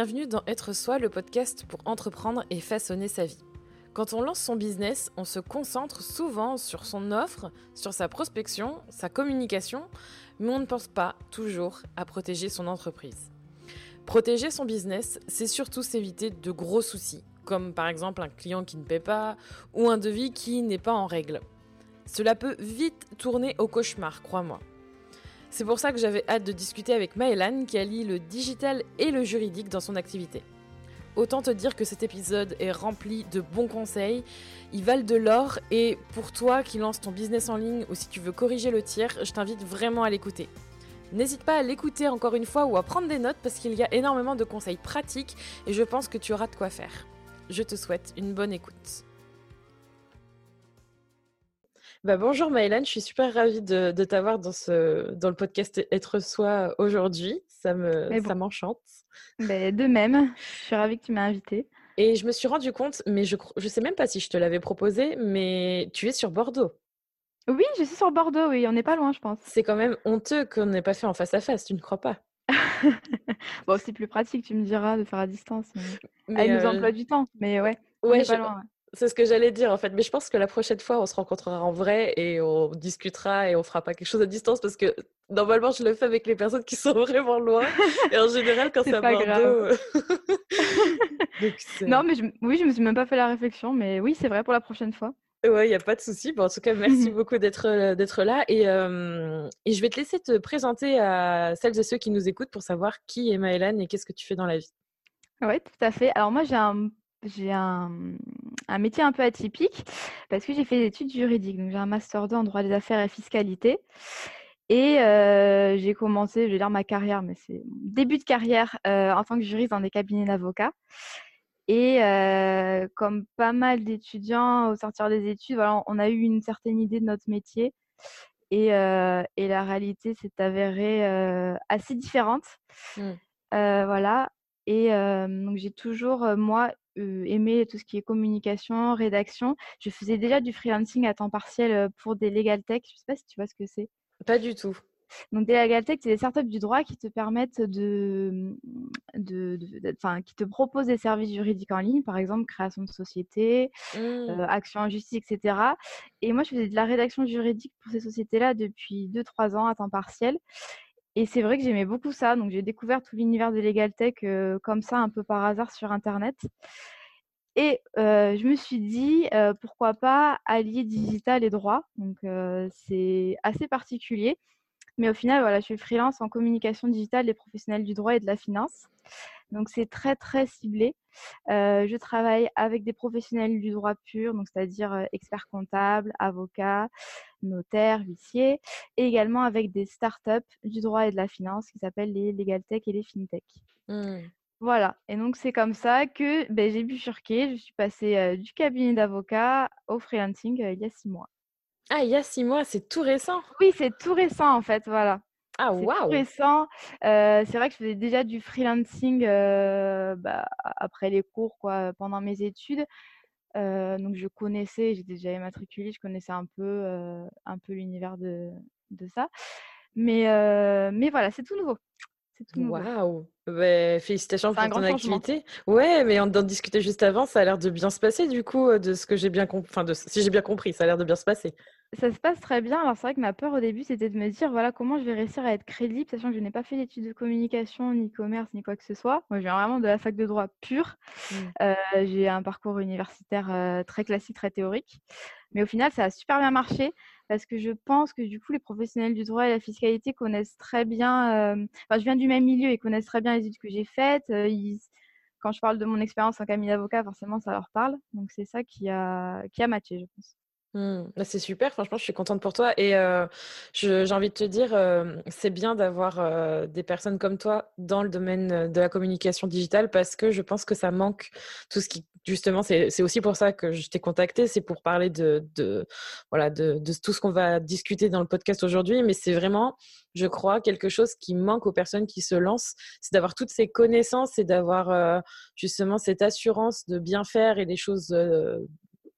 bienvenue dans Être Soi, le podcast pour entreprendre et façonner sa vie. Quand on lance son business, on se concentre souvent sur son offre, sur sa prospection, sa communication, mais on ne pense pas toujours à protéger son entreprise. Protéger son business, c'est surtout s'éviter de gros soucis, comme par exemple un client qui ne paie pas ou un devis qui n'est pas en règle. Cela peut vite tourner au cauchemar, crois-moi. C'est pour ça que j'avais hâte de discuter avec Maëlan qui allie le digital et le juridique dans son activité. Autant te dire que cet épisode est rempli de bons conseils, ils valent de l'or et pour toi qui lances ton business en ligne ou si tu veux corriger le tir, je t'invite vraiment à l'écouter. N'hésite pas à l'écouter encore une fois ou à prendre des notes parce qu'il y a énormément de conseils pratiques et je pense que tu auras de quoi faire. Je te souhaite une bonne écoute. Bah, bonjour Maëlan, je suis super ravie de, t'avoir dans, ce, dans le podcast Être Soi aujourd'hui. Ça me, ça m'enchante. Bah, de même, je suis ravie que tu m'aies invitée. Et je me suis rendu compte, mais je ne sais même pas si je te l'avais proposé, mais tu es sur Bordeaux. Oui, je suis sur Bordeaux, oui, on n'est pas loin, je pense. C'est quand même honteux qu'on n'ait pas fait en face à face, tu ne crois pas? Bon, c'est plus pratique, tu me diras, de faire à distance. Mais... Elle nous euh, emploie du temps, mais ouais, on n'est pas loin. C'est ce que j'allais dire en fait, mais je pense que la prochaine fois on se rencontrera en vrai et on discutera et on fera pas quelque chose à distance parce que normalement je le fais avec les personnes qui sont vraiment loin et en général quand c'est à Bordeaux. Euh, non mais oui je me suis même pas fait la réflexion mais oui c'est vrai pour la prochaine fois. Ouais, il n'y a pas de souci. Bon, en tout cas, merci beaucoup d'être euh, d'être là. Et, euh, et, je vais te laisser te présenter à celles et ceux qui nous écoutent pour savoir qui est Maëlan et qu'est-ce que tu fais dans la vie. Oui, tout à fait. Alors moi, j'ai un j'ai un, un, métier un peu atypique parce que j'ai fait des études juridiques. Donc, j'ai un master 2 en droit des affaires et fiscalité. Et euh, j'ai commencé, je vais dire ma carrière, mais c'est début de carrière euh, en tant que juriste dans des cabinets d'avocats. Et euh, comme pas mal d'étudiants au sortir des études, voilà, on a eu une certaine idée de notre métier. Et, et la réalité s'est avérée assez différente. Mmh. voilà. Et donc j'ai toujours, moi, aimé tout ce qui est communication, rédaction. Je faisais déjà du freelancing à temps partiel pour des legal tech. Je ne sais pas si tu vois ce que c'est. Pas du tout. Donc, des legal tech, c'est des startups du droit qui te permettent de, de, qui te proposent des services juridiques en ligne, par exemple création de société, mmh. action en justice, etc. Et moi, je faisais de la rédaction juridique pour ces sociétés-là depuis 2-3 ans à temps partiel. Et c'est vrai que j'aimais beaucoup ça. Donc, j'ai découvert tout l'univers de Legal Tech comme ça, un peu par hasard sur Internet. Et je me suis dit, pourquoi pas allier digital et droit. Donc, c'est assez particulier. Mais au final, voilà, je suis freelance en communication digitale des professionnels du droit et de la finance. Donc, c'est très, très ciblé. je travaille avec des professionnels du droit pur, donc c'est-à-dire experts comptables, avocats, notaires, huissiers, et également avec des startups du droit et de la finance qui s'appellent les Legal Tech et les FinTech. Mmh. Voilà, et donc c'est comme ça que ben, j'ai bifurqué. Je suis passée du cabinet d'avocat au freelancing il y a six mois. Ah, il y a six mois, c'est tout récent Oui, c'est tout récent en fait, voilà. Ah, waouh tout récent. c'est vrai que je faisais déjà du freelancing bah, après les cours, quoi, pendant mes études. donc je connaissais, j'étais déjà immatriculée, je connaissais un peu, un peu l'univers de, de, ça. Mais, mais voilà, c'est tout nouveau. Waouh bah, Félicitations pour ton activité. Ouais, mais on en discutait juste avant, ça a l'air de bien se passer du coup, euh, de ce que j'ai bien compris. Enfin, de... si j'ai bien compris, ça a l'air de bien se passer. Ça se passe très bien. Alors c'est vrai que ma peur au début, c'était de me dire, voilà, comment je vais réussir à être crédible, sachant que je n'ai pas fait d'études de communication, ni commerce, ni quoi que ce soit. Moi, je viens vraiment de la fac de droit pur. Mmh. Euh, j'ai un parcours universitaire euh, très classique, très théorique. Mais au final, ça a super bien marché parce que je pense que du coup, les professionnels du droit et la fiscalité connaissent très bien, euh, enfin, je viens du même milieu, ils connaissent très bien les études que j'ai faites. Quand je parle de mon expérience en cabinet d'avocat, forcément, ça leur parle. Donc, c'est ça qui a, qui a matché, je pense. Mmh. Bah, c'est super, franchement, je suis contente pour toi. Et j'ai envie de te dire, c'est bien d'avoir des personnes comme toi dans le domaine de la communication digitale parce que je pense que ça manque tout ce qui, justement, c'est aussi pour ça que je t'ai contacté, c'est pour parler de, voilà, de, de, tout ce qu'on va discuter dans le podcast aujourd'hui. Mais c'est vraiment, je crois, quelque chose qui manque aux personnes qui se lancent, c'est d'avoir toutes ces connaissances et d'avoir justement cette assurance de bien faire et des choses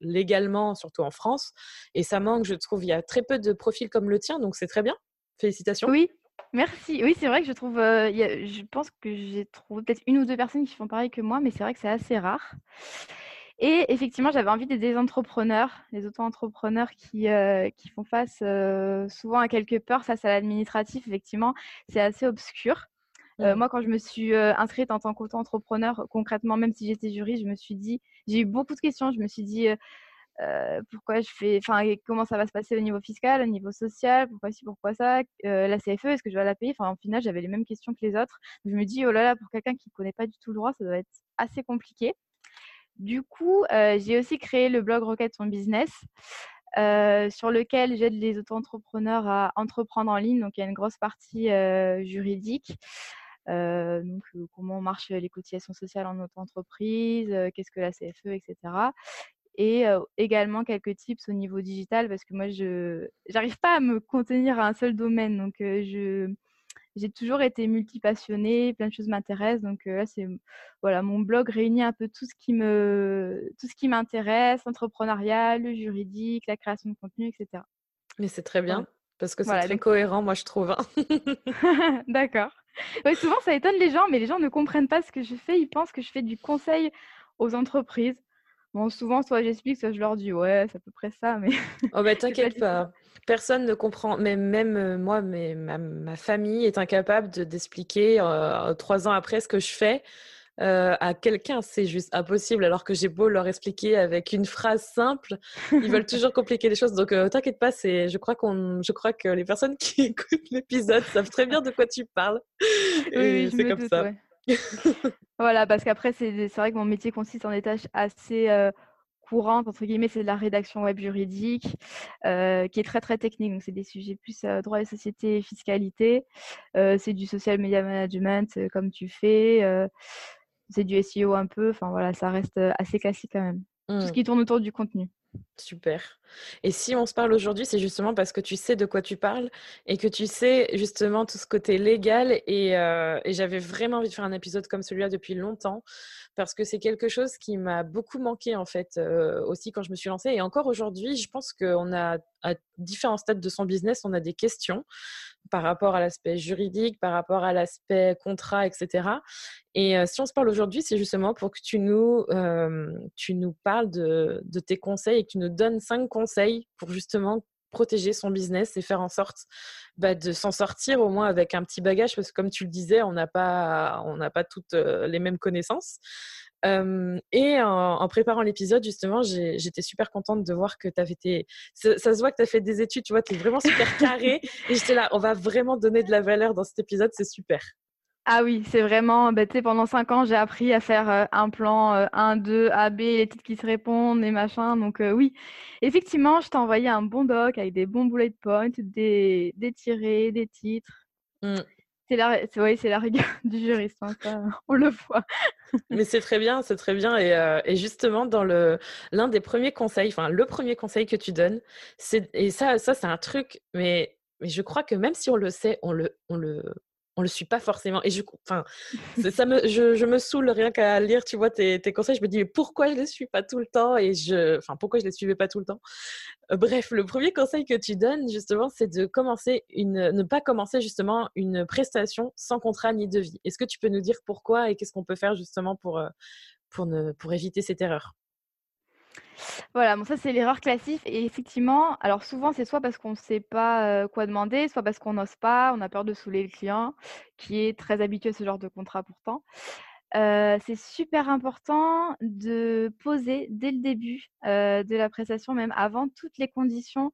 légalement, surtout en France. Et ça manque, je trouve. Il y a très peu de profils comme le tien, donc c'est très bien. Félicitations. Oui, Merci. Oui, c'est vrai que je trouve, je pense que j'ai trouvé peut-être une ou deux personnes qui font pareil que moi, mais c'est vrai que c'est assez rare. Et effectivement, j'avais envie d'aider les entrepreneurs, les auto-entrepreneurs qui, qui font face souvent à quelques peurs face à l'administratif. Effectivement, c'est assez obscur. Mmh. moi, quand je me suis inscrite en tant qu'auto-entrepreneur, concrètement, même si j'étais juriste, je me suis dit, j'ai eu beaucoup de questions. Je me suis dit, pourquoi je fais, enfin, comment ça va se passer au niveau fiscal, au niveau social, pourquoi ci, pourquoi ça, la CFE, est-ce que je vais la payer? Enfin, au final, j'avais les mêmes questions que les autres. Je me dis, oh là là, pour quelqu'un qui ne connaît pas du tout le droit, ça doit être assez compliqué. Du coup, j'ai aussi créé le blog Rocket Son Business. sur lequel j'aide les auto-entrepreneurs à entreprendre en ligne. Donc, il y a une grosse partie juridique. Donc, comment marchent les cotisations sociales en auto-entreprise, qu'est-ce que la CFE, etc et également quelques tips au niveau digital parce que moi je n'arrive pas à me contenir à un seul domaine donc je j'ai toujours été multipassionnée, plein de choses m'intéressent donc là c'est voilà mon blog réunit un peu tout ce qui me tout ce qui m'intéresse, l'entrepreneuriat, le juridique, la création de contenu, etc. Mais c'est très bien parce que c'est très cohérent moi je trouve. Hein. D'accord. Souvent ça étonne les gens mais les gens ne comprennent pas ce que je fais, ils pensent que je fais du conseil aux entreprises. Bon, souvent, soit j'explique, soit je leur dis ouais, c'est à peu près ça, mais. Oh, bah t'inquiète pas. Personne ne comprend, même, même euh, moi, mais ma, famille est incapable d'expliquer euh, trois ans après ce que je fais. Euh, à quelqu'un, c'est juste impossible. Alors que j'ai beau leur expliquer avec une phrase simple, ils veulent toujours compliquer les choses. Donc, t'inquiète pas, c'est, je crois qu'on, je crois que les personnes qui écoutent l'épisode savent très bien de quoi tu parles. Oui, c'est comme ça. voilà, parce qu'après, c'est vrai que mon métier consiste en des tâches assez courantes, entre guillemets, c'est de la rédaction web juridique, qui est très très technique. Donc, c'est des sujets plus droit des sociétés et fiscalité. c'est du social media management, comme tu fais. C'est du SEO un peu. Enfin, voilà, ça reste assez classique quand même. Tout ce mmh. qui tourne autour du contenu. Super. Et si on se parle aujourd'hui, c'est justement parce que tu sais de quoi tu parles et que tu sais justement tout ce côté légal. Et, euh, j'avais vraiment envie de faire un épisode comme celui-là depuis longtemps parce que c'est quelque chose qui m'a beaucoup manqué en fait euh, aussi quand je me suis lancée. Et encore aujourd'hui, je pense qu'on a à différents stades de son business, on a des questions par rapport à l'aspect juridique, par rapport à l'aspect contrat, etc. Et euh, si on se parle aujourd'hui, c'est justement pour que tu nous, tu nous parles de, de tes conseils et que tu nous donnes cinq conseils pour justement protéger son business et faire en sorte bah, de s'en sortir au moins avec un petit bagage parce que comme tu le disais, on n'a pas, on n'a pas toutes les mêmes connaissances. et en, préparant l'épisode, justement, j'étais super contente de voir que tu avais été. Ça, se voit que tu as fait des études, tu vois, tu es vraiment super carré. et j'étais là, on va vraiment donner de la valeur dans cet épisode, c'est super. Ah oui, c'est vraiment, bah, tu sais, pendant cinq ans, j'ai appris à faire un plan 1, 2, A, B, les titres qui se répondent et machin. Donc oui, effectivement, je t'ai envoyé un bon doc avec des bons bullet points, des, des tirés, des titres. Mmh. C'est la, oui, c'est la rigueur du juriste, hein, on le voit. Mais c'est très bien, c'est très bien. Et, et, justement, dans le l'un des premiers conseils, enfin le premier conseil que tu donnes, c'est et ça, ça c'est un truc, mais, mais je crois que même si on le sait, on le, on le, on le suit pas forcément. Et je, enfin, ça me, je, me saoule rien qu'à lire, tu vois, tes, conseils. Je me dis, pourquoi je les suis pas tout le temps Et je, enfin, pourquoi je les suivais pas tout le temps? Euh, Bref, le premier conseil que tu donnes, justement, c'est de commencer une, ne pas commencer justement une prestation sans contrat ni devis. Est-ce que tu peux nous dire pourquoi et qu'est-ce qu'on peut faire justement pour, euh, pour, ne, pour éviter cette erreur? Voilà, bon ça c'est l'erreur classique et effectivement, alors souvent c'est soit parce qu'on ne sait pas, quoi demander, soit parce qu'on n'ose pas, on a peur de saouler le client, qui est très habitué à ce genre de contrat pourtant. c'est super important de poser dès le début, de la prestation, même avant toutes les conditions,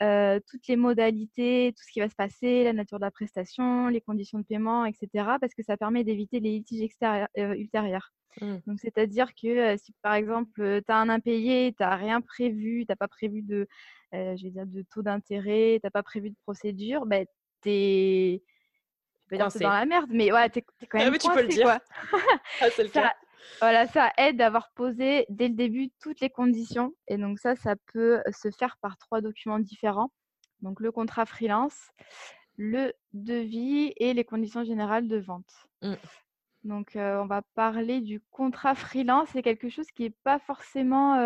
toutes les modalités, tout ce qui va se passer, la nature de la prestation, les conditions de paiement etc. parce que ça permet d'éviter les litiges ultérieurs. Mmh. Donc, c'est-à-dire que si par exemple, tu as un impayé, tu n'as rien prévu, tu n'as pas prévu de, je vais dire, de taux d'intérêt, tu n'as pas prévu de procédure, ben, tu es. Je vais dire c'est dans la merde, mais ouais, tu es, quand ah même. Ah oui, tu peux le dire. Quoi. ah, c'est le cas. Voilà, ça aide d'avoir posé dès le début toutes les conditions. Et donc ça, ça peut se faire par trois documents différents. Donc le contrat freelance, le devis et les conditions générales de vente. Mmh. Donc, on va parler du contrat freelance. C'est quelque chose qui n'est pas forcément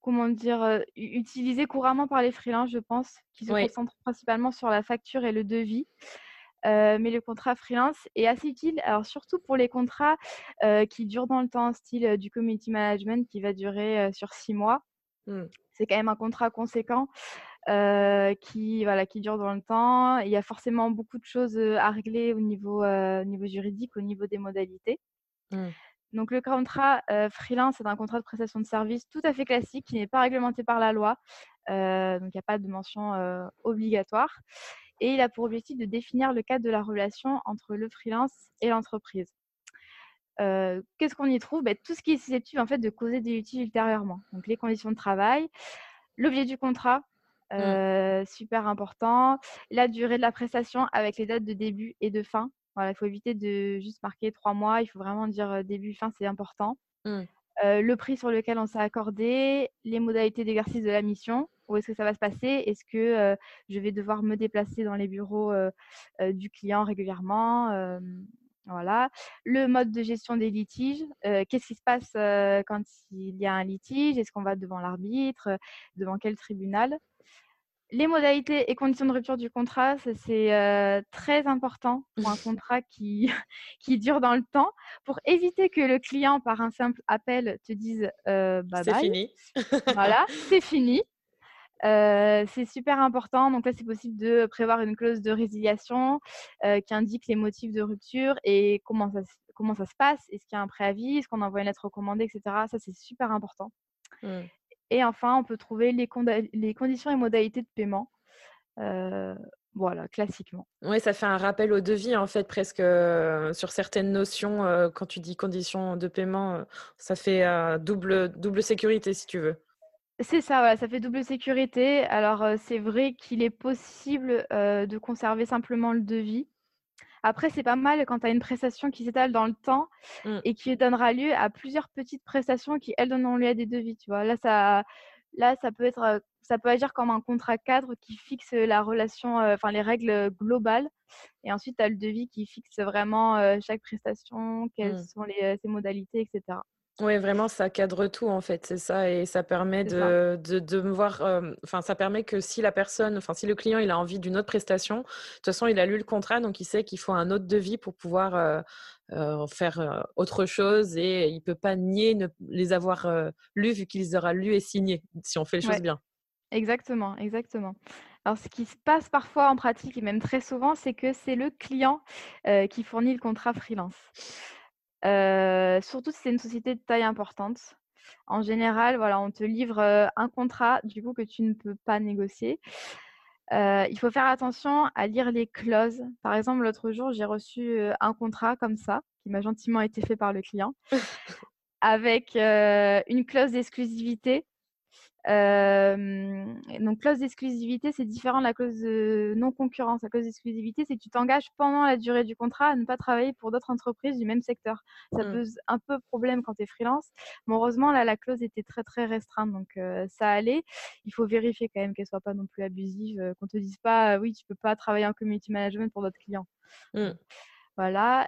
comment dire, utilisé couramment par les freelances, je pense, qui se concentrent principalement sur la facture et le devis. Mais le contrat freelance est assez utile, alors surtout pour les contrats qui durent dans le temps, style du community management qui va durer sur six mois. Mmh. C'est quand même un contrat conséquent qui, voilà, qui dure dans le temps. Il y a forcément beaucoup de choses à régler au niveau, niveau juridique, au niveau des modalités. Mmh. Donc le contrat freelance, c'est un contrat de prestation de service tout à fait classique qui n'est pas réglementé par la loi. donc il n'y a pas de mention obligatoire. Et il a pour objectif de définir le cadre de la relation entre le freelance et l'entreprise. Qu'est-ce qu'on y trouve? Ben, Tout ce qui est susceptible en fait, de causer des litiges ultérieurement. Donc les conditions de travail, l'objet du contrat, mmh. super important, la durée de la prestation avec les dates de début et de fin. Voilà, il faut éviter de juste marquer trois mois, il faut vraiment dire début, fin, c'est important. Mmh. le prix sur lequel on s'est accordé, les modalités d'exercice de la mission, où est-ce que ça va se passer? Est-ce que je vais devoir me déplacer dans les bureaux du client régulièrement? Voilà. Le mode de gestion des litiges. Qu'est-ce qui se passe quand il y a un litige? Est-ce qu'on va devant l'arbitre Devant quel tribunal? Les modalités et conditions de rupture du contrat, c'est très important pour un contrat qui, qui dure dans le temps, pour éviter que le client, par un simple appel, te dise C'est fini. voilà, c'est fini c'est super important. Donc là, c'est possible de prévoir une clause de résiliation qui indique les motifs de rupture et comment ça, comment ça se passe. Est-ce qu'il y a un préavis? Est-ce qu'on envoie une lettre recommandée, etc. Ça, c'est super important. Mmh. Et enfin, on peut trouver les, les, conditions et modalités de paiement. voilà, classiquement. Oui, ça fait un rappel au devis, en fait, presque sur certaines notions. quand tu dis conditions de paiement, ça fait double, double sécurité, si tu veux. C'est ça, ça fait double sécurité. Alors, c'est vrai qu'il est possible, de conserver simplement le devis. Après, c'est pas mal quand tu as une prestation qui s'étale dans le temps mmh. et qui donnera lieu à plusieurs petites prestations qui, elles, donneront lieu à des devis, tu vois? Là, ça là, ça peut être, ça peut agir comme un contrat cadre qui fixe, la relation, enfin les règles, globales et ensuite tu as le devis qui fixe vraiment, chaque prestation, quelles mmh. sont les, ses modalités etc. Oui, vraiment, ça cadre tout en fait, c'est ça, et ça permet de, de, me voir. Enfin, ça permet que si la personne, enfin, si le client il a envie d'une autre prestation, de toute façon, il a lu le contrat, donc il sait qu'il faut un autre devis pour pouvoir faire autre chose, et il peut pas nier ne les avoir lus vu qu'il les aura lus et signés si on fait les choses bien. Exactement, exactement. Alors, ce qui se passe parfois en pratique et même très souvent, c'est que c'est le client qui fournit le contrat freelance surtout si c'est une société de taille importante. En général, voilà, on te livre, un contrat, du coup, que tu ne peux pas négocier. il faut faire attention à lire les clauses. Par exemple, l'autre jour, j'ai reçu, un contrat comme ça, qui m'a gentiment été fait par le client, avec, une clause d'exclusivité donc, clause d'exclusivité, c'est différent de la clause de non-concurrence. La clause d'exclusivité, c'est que tu t'engages pendant la durée du contrat à ne pas travailler pour d'autres entreprises du même secteur. Ça mmh. pose un peu problème quand tu es freelance. Mais heureusement, là, la clause était très, très restreinte. Donc, ça allait. Il faut vérifier quand même qu'elle soit pas non plus abusive, qu'on te dise pas, oui, tu peux pas travailler en community management pour d'autres clients. Mmh. Voilà.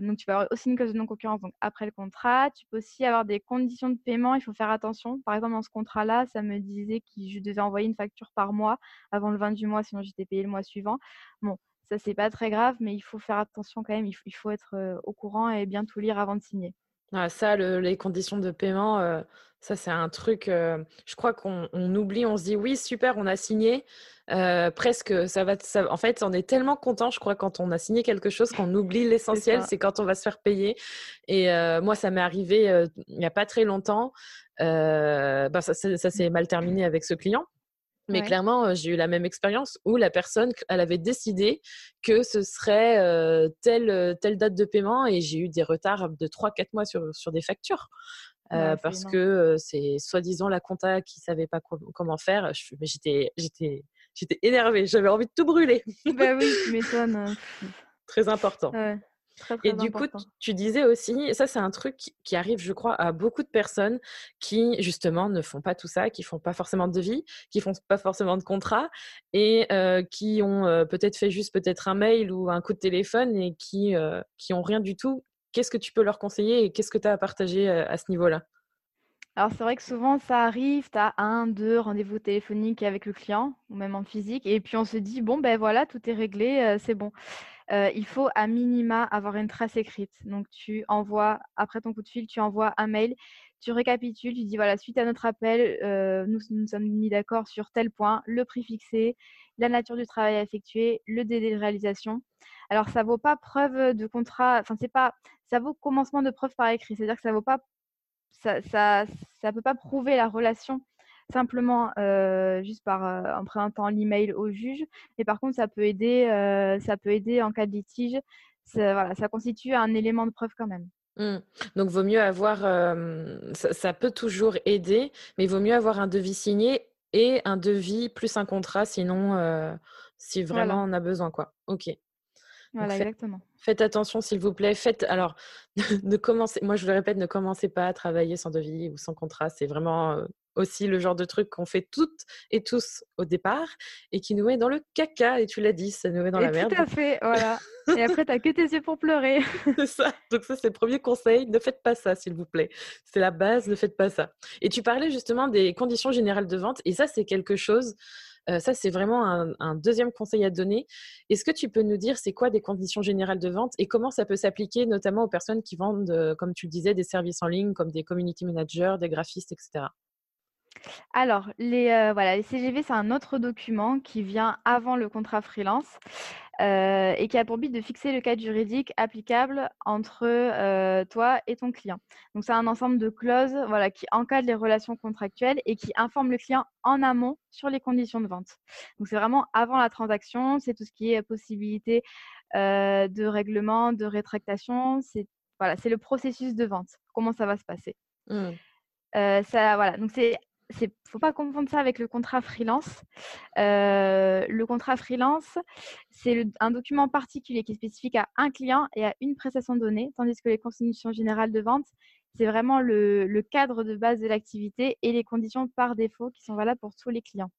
donc, tu peux avoir aussi une clause de non-concurrence après le contrat. Tu peux aussi avoir des conditions de paiement. Il faut faire attention. Par exemple, dans ce contrat-là, ça me disait que je devais envoyer une facture par mois avant le 20 du mois, sinon j'étais payé le mois suivant. Bon, ça, c'est pas très grave, mais il faut faire attention quand même. Il faut, être au courant et bien tout lire avant de signer. Ah, ça, les conditions de paiement, ça, c'est un truc, je crois qu'on oublie, on se dit oui, super, on a signé. presque, ça va, en fait, on est tellement content, je crois, quand on a signé quelque chose qu'on oublie l'essentiel, c'est quand on va se faire payer. Et moi, ça m'est arrivé il n'y a pas très longtemps. Bah, ça, ça s'est mal terminé avec ce client. Mais clairement, j'ai eu la même expérience où la personne, elle avait décidé que ce serait telle, telle date de paiement et j'ai eu des retards de 3-4 mois sur, sur des factures. parce que c'est soi-disant la compta qui savait pas comment faire. j'étais, énervée. J'avais envie de tout brûler. bah oui, tu m'étonnes. Hein. Très et du coup, tu disais aussi, ça c'est un truc qui arrive, je crois, à beaucoup de personnes qui justement ne font pas tout ça, qui font pas forcément de devis, qui font pas forcément de contrat et qui ont peut-être fait juste peut-être un mail ou un coup de téléphone et qui qui ont rien du tout. Qu'est-ce que tu peux leur conseiller et qu'est-ce que tu as à partager à ce niveau-là? Alors c'est vrai que souvent ça arrive, tu as un, deux rendez-vous téléphoniques avec le client ou même en physique et puis on se dit: «Bon, ben voilà, tout est réglé, c'est bon». Il faut à minima avoir une trace écrite. Donc tu envoies après ton coup de fil, tu envoies un mail, tu récapitules, tu dis: «Voilà, suite à notre appel, nous nous sommes mis d'accord sur tel point, le prix fixé, la nature du travail à effectuer, le délai de réalisation». Alors ça vaut pas preuve de contrat, enfin c'est pas ça vaut commencement de preuve par écrit, c'est-à-dire que ça vaut pas ça ça ça peut pas prouver la relation simplement juste par en présentant l'email au juge. Mais par contre, ça peut aider, ça peut aider en cas de litige. Ça, voilà, ça constitue un élément de preuve quand même. Mmh. Donc, vaut mieux avoir, ça, peut toujours aider, mais il vaut mieux avoir un devis signé et un devis plus un contrat, sinon, si vraiment on a besoin, quoi. Ok. Voilà, exactement. Faites attention, s'il vous plaît. Faites alors, ne commencez. Moi, je le répète, ne commencez pas à travailler sans devis ou sans contrat. C'est vraiment aussi le genre de truc qu'on fait toutes et tous au départ et qui nous met dans le caca. Et tu l'as dit, ça nous met dans la merde. Tout à fait, voilà. et après, t'as que tes yeux pour pleurer. c'est ça. Donc ça, c'est le premier conseil. Ne faites pas ça, s'il vous plaît. C'est la base. Ne faites pas ça. Et tu parlais justement des conditions générales de vente. Et ça, c'est quelque chose. Euh, ça, c'est vraiment un, deuxième conseil à donner. Est-ce que tu peux nous dire c'est quoi des conditions générales de vente et comment ça peut s'appliquer notamment aux personnes qui vendent, euh, comme tu le disais, des services en ligne comme des community managers, des graphistes, etc. Alors, les, euh, voilà, les CGV, c'est un autre document qui vient avant le contrat freelance euh, et qui a pour but de fixer le cadre juridique applicable entre euh, toi et ton client. Donc, c'est un ensemble de clauses voilà, qui encadrent les relations contractuelles et qui informent le client en amont sur les conditions de vente. Donc, c'est vraiment avant la transaction, c'est tout ce qui est possibilité de règlement, de rétractation, c'est voilà, le processus de vente, comment ça va se passer. Mmh. ça, voilà, donc c'est ne faut pas confondre ça avec le contrat freelance. Euh, le contrat freelance, c'est un document particulier qui est spécifique à un client et à une prestation donnée, tandis que les conditions générales de vente, c'est vraiment le, cadre de base de l'activité et les conditions par défaut qui sont valables pour tous les clients.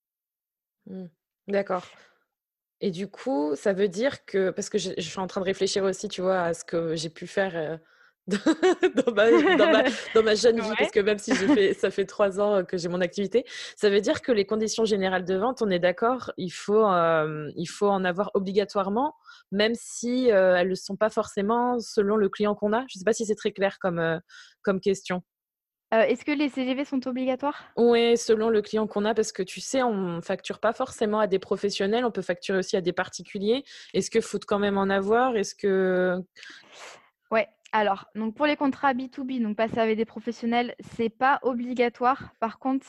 Mmh. D'accord. Et du coup, ça veut dire que, parce que je, suis en train de réfléchir aussi, tu vois, à ce que j'ai pu faire euh, dans, ma, dans, ma, jeune vie, parce que même si fait, ça fait trois ans que j'ai mon activité, ça veut dire que les conditions générales de vente, on est d'accord, il, faut, euh, il faut en avoir obligatoirement, même si euh, elles ne sont pas forcément selon le client qu'on a. Je ne sais pas si c'est très clair comme, euh, comme question. Est-ce que les CGV sont obligatoires? Oui, selon le client qu'on a, parce que tu sais, on ne facture pas forcément à des professionnels, on peut facturer aussi à des particuliers. Est-ce qu'il faut quand même en avoir? Est-ce que Ouais, alors, donc pour les contrats B2B, donc passer avec des professionnels, c'est pas obligatoire. Par contre,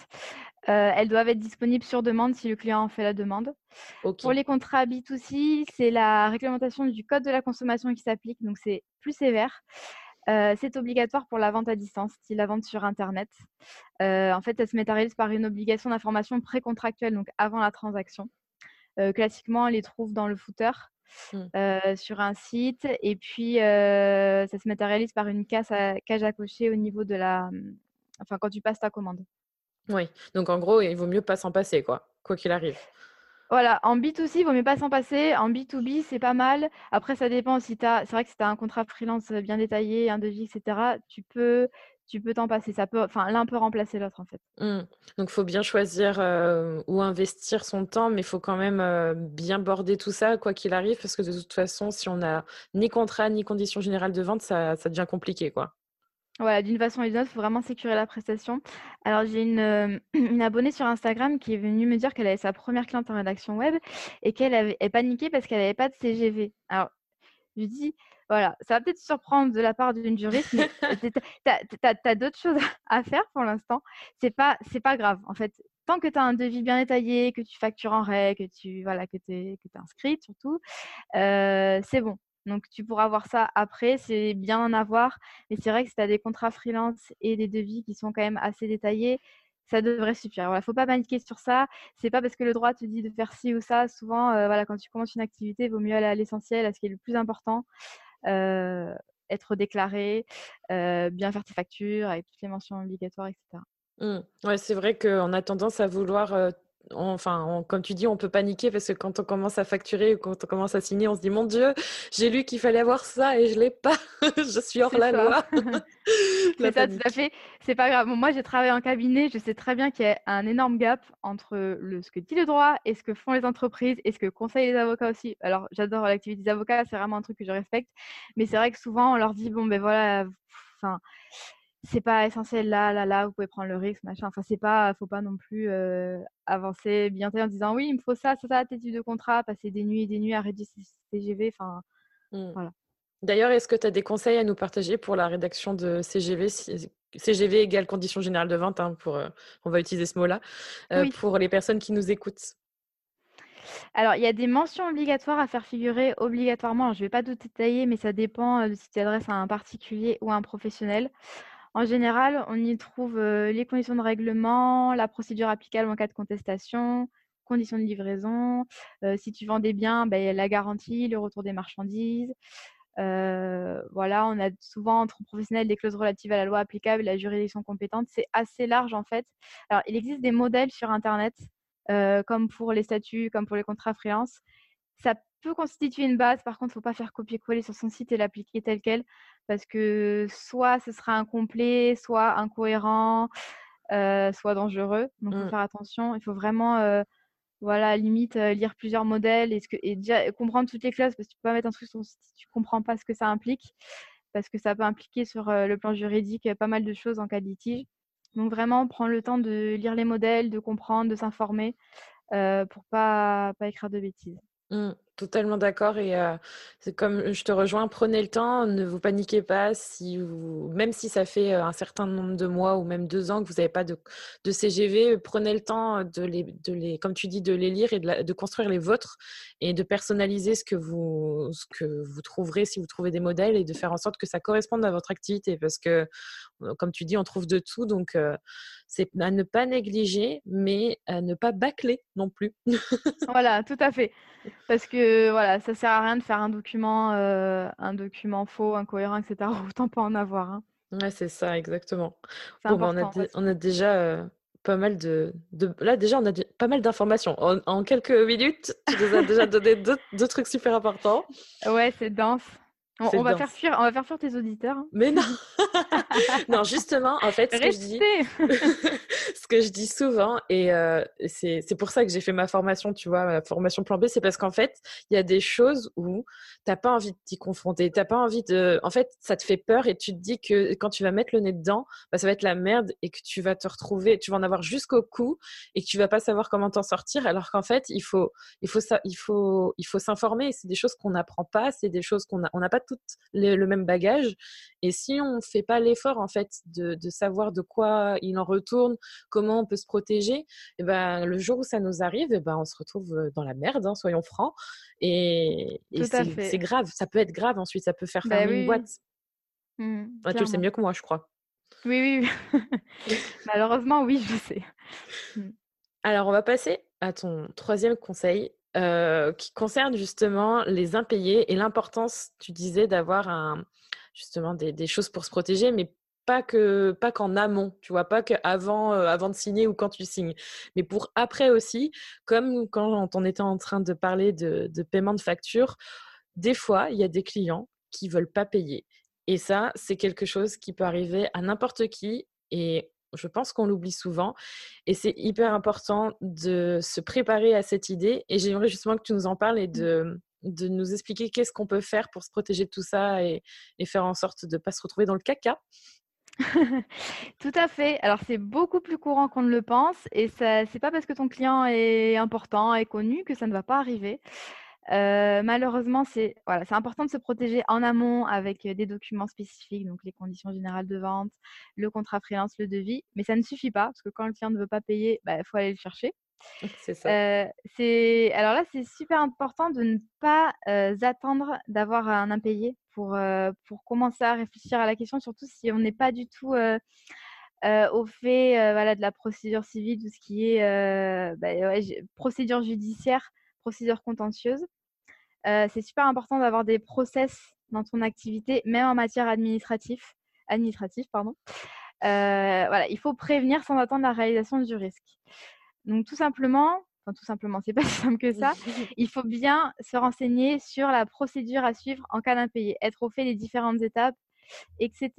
euh, elles doivent être disponibles sur demande si le client en fait la demande. Pour les contrats B2C, c'est la réglementation du code de la consommation qui s'applique, donc c'est plus sévère. Euh, c'est obligatoire pour la vente à distance, si la vente sur Internet. Euh, en fait, elle se matérialise par une obligation d'information précontractuelle, donc avant la transaction. classiquement, on les trouve dans le footer. Mmh. sur un site. Et puis, ça se matérialise par une case à, cage à cocher au niveau de la. Mmh, enfin, quand tu passes ta commande. Oui, donc en gros, il vaut mieux pas s'en passer, quoi, quoi qu'il arrive. Voilà, en B2C, il vaut mieux pas s'en passer. En B2B, c'est pas mal. Après, ça dépend si tu as. C'est vrai que si tu as un contrat freelance bien détaillé, un devis, etc., tu peux tu peux t'en passer. Ça peut, enfin, l'un peut remplacer l'autre en fait. Mmh. Donc, il faut bien choisir où investir son temps, mais il faut quand même bien border tout ça, quoi qu'il arrive, parce que de toute façon, si on n'a ni contrat ni conditions générales de vente, ça, ça devient compliqué, quoi. Voilà, d'une façon ou d'une autre, il faut vraiment sécuriser la prestation. Alors, j'ai une, une, abonnée sur Instagram qui est venue me dire qu'elle avait sa première cliente en rédaction web et qu'elle avait paniqué parce qu'elle n'avait pas de CGV. Alors, je lui dis, voilà, ça va peut-être surprendre de la part d'une juriste, mais tu as, d'autres choses à faire pour l'instant. C'est pas, pas grave. En fait, tant que tu as un devis bien détaillé, que tu factures en règle, que tu voilà, que es, que es inscrite surtout, euh, c'est bon. Donc, tu pourras voir ça après. C'est bien en avoir. Mais c'est vrai que si tu as des contrats freelance et des devis qui sont quand même assez détaillés, ça devrait suffire. Il ne faut pas paniquer sur ça. C'est pas parce que le droit te dit de faire ci ou ça. Souvent, euh, voilà, quand tu commences une activité, il vaut mieux aller à l'essentiel, à ce qui est le plus important. Être déclaré, bien faire tes factures avec toutes les mentions obligatoires, etc. Mmh. Ouais, c'est vrai qu'on a tendance à vouloir enfin, comme tu dis, on peut paniquer parce que quand on commence à facturer, quand on commence à signer, on se dit mon Dieu, j'ai lu qu'il fallait avoir ça et je l'ai pas. je suis hors la loi. c'est ça, tout à fait. C'est pas grave. moi, j'ai travaillé en cabinet. Je sais très bien qu'il y a un énorme gap entre le, ce que dit le droit et ce que font les entreprises et ce que conseillent les avocats aussi. Alors, j'adore l'activité des avocats. C'est vraiment un truc que je respecte. Mais c'est vrai que souvent, on leur dit bon, ben voilà, enfin c'est pas essentiel là, là, là, vous pouvez prendre le risque, machin. Enfin, c'est pas, faut pas non plus avancer bien en disant oui, il me faut ça, ça, ça, tes de contrat, passer des nuits et des nuits à rédiger CGV. Enfin, mmh. voilà. D'ailleurs, est-ce que tu as des conseils à nous partager pour la rédaction de CGV CGV égale conditions générales de vente, hein, pour, on va utiliser ce mot-là, pour les personnes qui nous écoutent? Alors, il y a des mentions obligatoires à faire figurer obligatoirement. je ne vais pas tout détailler, mais ça dépend de si tu t'adresses à un particulier ou à un professionnel. En général, on y trouve les conditions de règlement, la procédure applicable en cas de contestation, conditions de livraison. si tu vends des biens, ben, la garantie, le retour des marchandises. voilà, on a souvent entre professionnels des clauses relatives à la loi applicable et la juridiction compétente. C'est assez large en fait. Alors, il existe des modèles sur Internet, comme pour les statuts, comme pour les contrats freelance. Ça peut constituer une base, par contre, il ne faut pas faire copier-coller sur son site et l'appliquer tel quel parce que soit ce sera incomplet, soit incohérent, euh, soit dangereux. Donc, il faut mmh. faire attention. Il faut vraiment, euh, voilà, limite, euh, lire plusieurs modèles et, que, et déjà comprendre toutes les clauses parce que tu peux pas mettre un truc sur si tu comprends pas ce que ça implique parce que ça peut impliquer sur le plan juridique pas mal de choses en cas de litige. Donc, vraiment, prendre le temps de lire les modèles, de comprendre, de s'informer pour pas, pas écrire de bêtises. Mmh. Totalement d'accord et c'est comme je te rejoins, prenez le temps, ne vous paniquez pas si vous, même si ça fait un certain nombre de mois ou même deux ans que vous n'avez pas de, de, CGV, prenez le temps de les, de les, comme tu dis, de les lire et de, de, construire les vôtres et de personnaliser ce que vous, ce que vous trouverez si vous trouvez des modèles et de faire en sorte que ça corresponde à votre activité parce que, comme tu dis, on trouve de tout donc c'est à ne pas négliger mais à ne pas bâcler non plus. voilà, tout à fait. Parce que voilà, ça sert à rien de faire un document, euh, un document faux, incohérent, etc. Autant pas en avoir. Hein. Ouais, c'est ça, exactement. Bon, bah, on, a on, a déjà euh, pas mal de, de, Là, déjà, on a pas mal d'informations. En, quelques minutes, tu nous as déjà donné deux, trucs super importants. Ouais, c'est dense. On, va faire fuir, on va faire fuir tes auditeurs. Hein. Mais non Non, justement, en fait, ce que, je dis, ce que je dis souvent, et euh, c'est pour ça que j'ai fait ma formation, tu vois, ma formation plan B, c'est parce qu'en fait, il y a des choses où tu n'as pas envie de t'y confronter, t'as pas envie de... En fait, ça te fait peur et tu te dis que quand tu vas mettre le nez dedans, bah, ça va être la merde et que tu vas te retrouver, tu vas en avoir jusqu'au cou et que tu vas pas savoir comment t'en sortir, alors qu'en fait, il faut, il faut, ça, il faut, il faut s'informer. C'est des choses qu'on n'apprend pas, c'est des choses qu'on n'a pas toutes le même bagage. Et si on ne fait pas l'effort en fait de, savoir de quoi il en retourne, comment on peut se protéger, et eh ben le jour où ça nous arrive, et eh ben on se retrouve euh, dans la merde, hein, soyons francs. Et, c'est grave. Ça peut être grave ensuite. Ça peut faire bah fermer une boîte. Mmh, tu le sais mieux que moi, je crois. Oui, oui. Malheureusement, oui, je sais. Mmh. Alors, on va passer à ton troisième conseil. Euh, qui concerne justement les impayés et l'importance, tu disais, d'avoir justement des, choses pour se protéger, mais pas que pas qu'en amont, tu vois, pas qu'avant euh, avant de signer ou quand tu signes, mais pour après aussi, comme quand on était en train de parler de, de paiement de facture, des fois, il y a des clients qui veulent pas payer. Et ça, c'est quelque chose qui peut arriver à n'importe qui. Et je pense qu'on l'oublie souvent. Et c'est hyper important de se préparer à cette idée. Et j'aimerais justement que tu nous en parles et mmh. de, de nous expliquer qu'est-ce qu'on peut faire pour se protéger de tout ça et, faire en sorte de ne pas se retrouver dans le caca. Tout à fait. Alors c'est beaucoup plus courant qu'on ne le pense et ce n'est pas parce que ton client est important et connu que ça ne va pas arriver. Euh, malheureusement, c'est voilà, c'est important de se protéger en amont avec euh, des documents spécifiques, donc les conditions générales de vente, le contrat freelance, le devis. Mais ça ne suffit pas parce que quand le client ne veut pas payer, il bah, faut aller le chercher. C'est ça. Euh, c'est alors là, c'est super important de ne pas attendre d'avoir un impayé pour pour commencer à réfléchir à la question, surtout si on n'est pas du tout au fait voilà de la procédure civile, tout ce qui est bah, procédure judiciaire, procédure contentieuse. Euh, c'est super important d'avoir des process dans ton activité, même en matière administrative. administrative pardon. Euh, voilà, il faut prévenir sans attendre la réalisation du risque. Donc tout simplement, enfin tout simplement, c'est pas si simple que ça, il faut bien se renseigner sur la procédure à suivre en cas d'impayé, être au fait des différentes étapes, etc.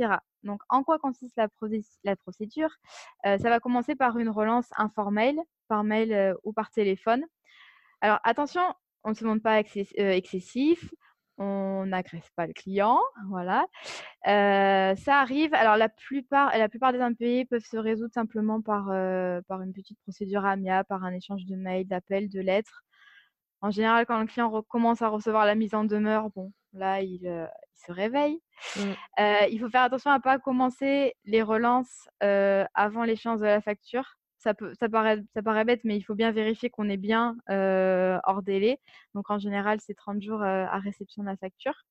Donc en quoi consiste la, procédure? Ça va commencer par une relance informelle, par mail ou par téléphone. Alors attention, on ne se montre pas excessif, on n'agresse pas le client, voilà. ça arrive. Alors la plupart, la plupart des impayés peuvent se résoudre simplement par, par une petite procédure AMIA, par un échange de mails, d'appels, de lettres. En général, quand le client commence à recevoir la mise en demeure, bon, là, il, se réveille. Mmh. il faut faire attention à ne pas commencer les relances avant l'échéance de la facture ça, peut, ça, paraît, ça paraît bête, mais il faut bien vérifier qu'on est bien hors délai. Donc en général, c'est 30 jours à réception de la facture.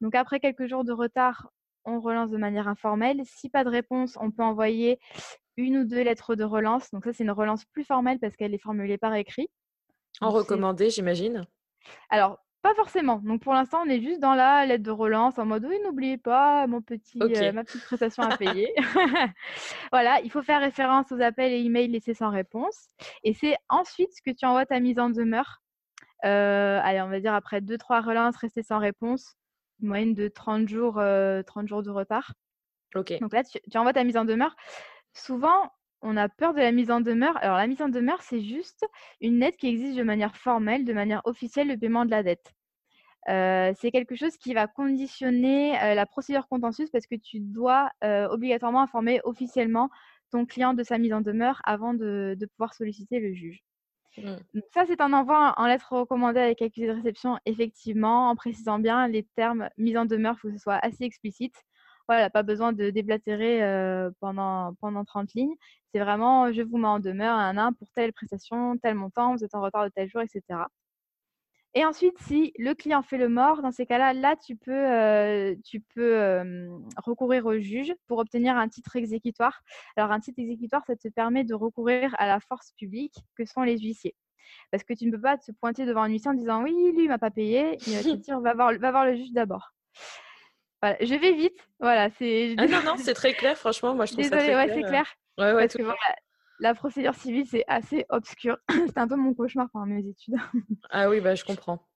Donc après quelques jours de retard, on relance de manière informelle. Si pas de réponse, on peut envoyer une ou deux lettres de relance. Donc ça, c'est une relance plus formelle parce qu'elle est formulée par écrit. En recommandé, j'imagine Alors, pas forcément. Donc pour l'instant, on est juste dans la lettre de relance en mode oui, n'oubliez pas mon petit, euh, ma petite prestation à payer. voilà, il faut faire référence aux appels et emails laissés sans réponse. Et c'est ensuite que tu envoies ta mise en demeure. Euh, allez, on va dire après 2-3 relances restées sans réponse, une moyenne de 30 jours, 30 euh, jours de retard. Ok. Donc là, tu, tu envoies ta mise en demeure. Souvent, on a peur de la mise en demeure. Alors, la mise en demeure, c'est juste une lettre qui exige de manière formelle, de manière officielle, le paiement de la dette. Euh, c'est quelque chose qui va conditionner euh, la procédure contentieuse parce que tu dois euh, obligatoirement informer officiellement ton client de sa mise en demeure avant de, pouvoir solliciter le juge. Mmh. ça, c'est un envoi en lettre recommandée avec accusé de réception, effectivement, en précisant bien les termes mise en demeure, il faut que ce soit assez explicite voilà, pas besoin de déblatérer pendant, pendant 30 lignes. C'est vraiment, je vous mets en demeure un an pour telle prestation, tel montant, vous êtes en retard de tel jour, etc. Et ensuite, si le client fait le mort, dans ces cas-là, là, tu peux, tu peux recourir au juge pour obtenir un titre exécutoire. Alors, un titre exécutoire, ça te permet de recourir à la force publique que sont les huissiers. Parce que tu ne peux pas te pointer devant un huissier en disant oui, lui, il m'a pas payé. Il va te dire va voir, va voir le juge d'abord je vais vite. Voilà, c'est. Ah non, non, c'est très clair, franchement. Moi, je trouve ça très ouais, c'est clair. Ouais, ouais, Parce que, la procédure civile, c'est assez obscur. c'est un peu mon cauchemar pendant mes études. ah oui, bah, je comprends.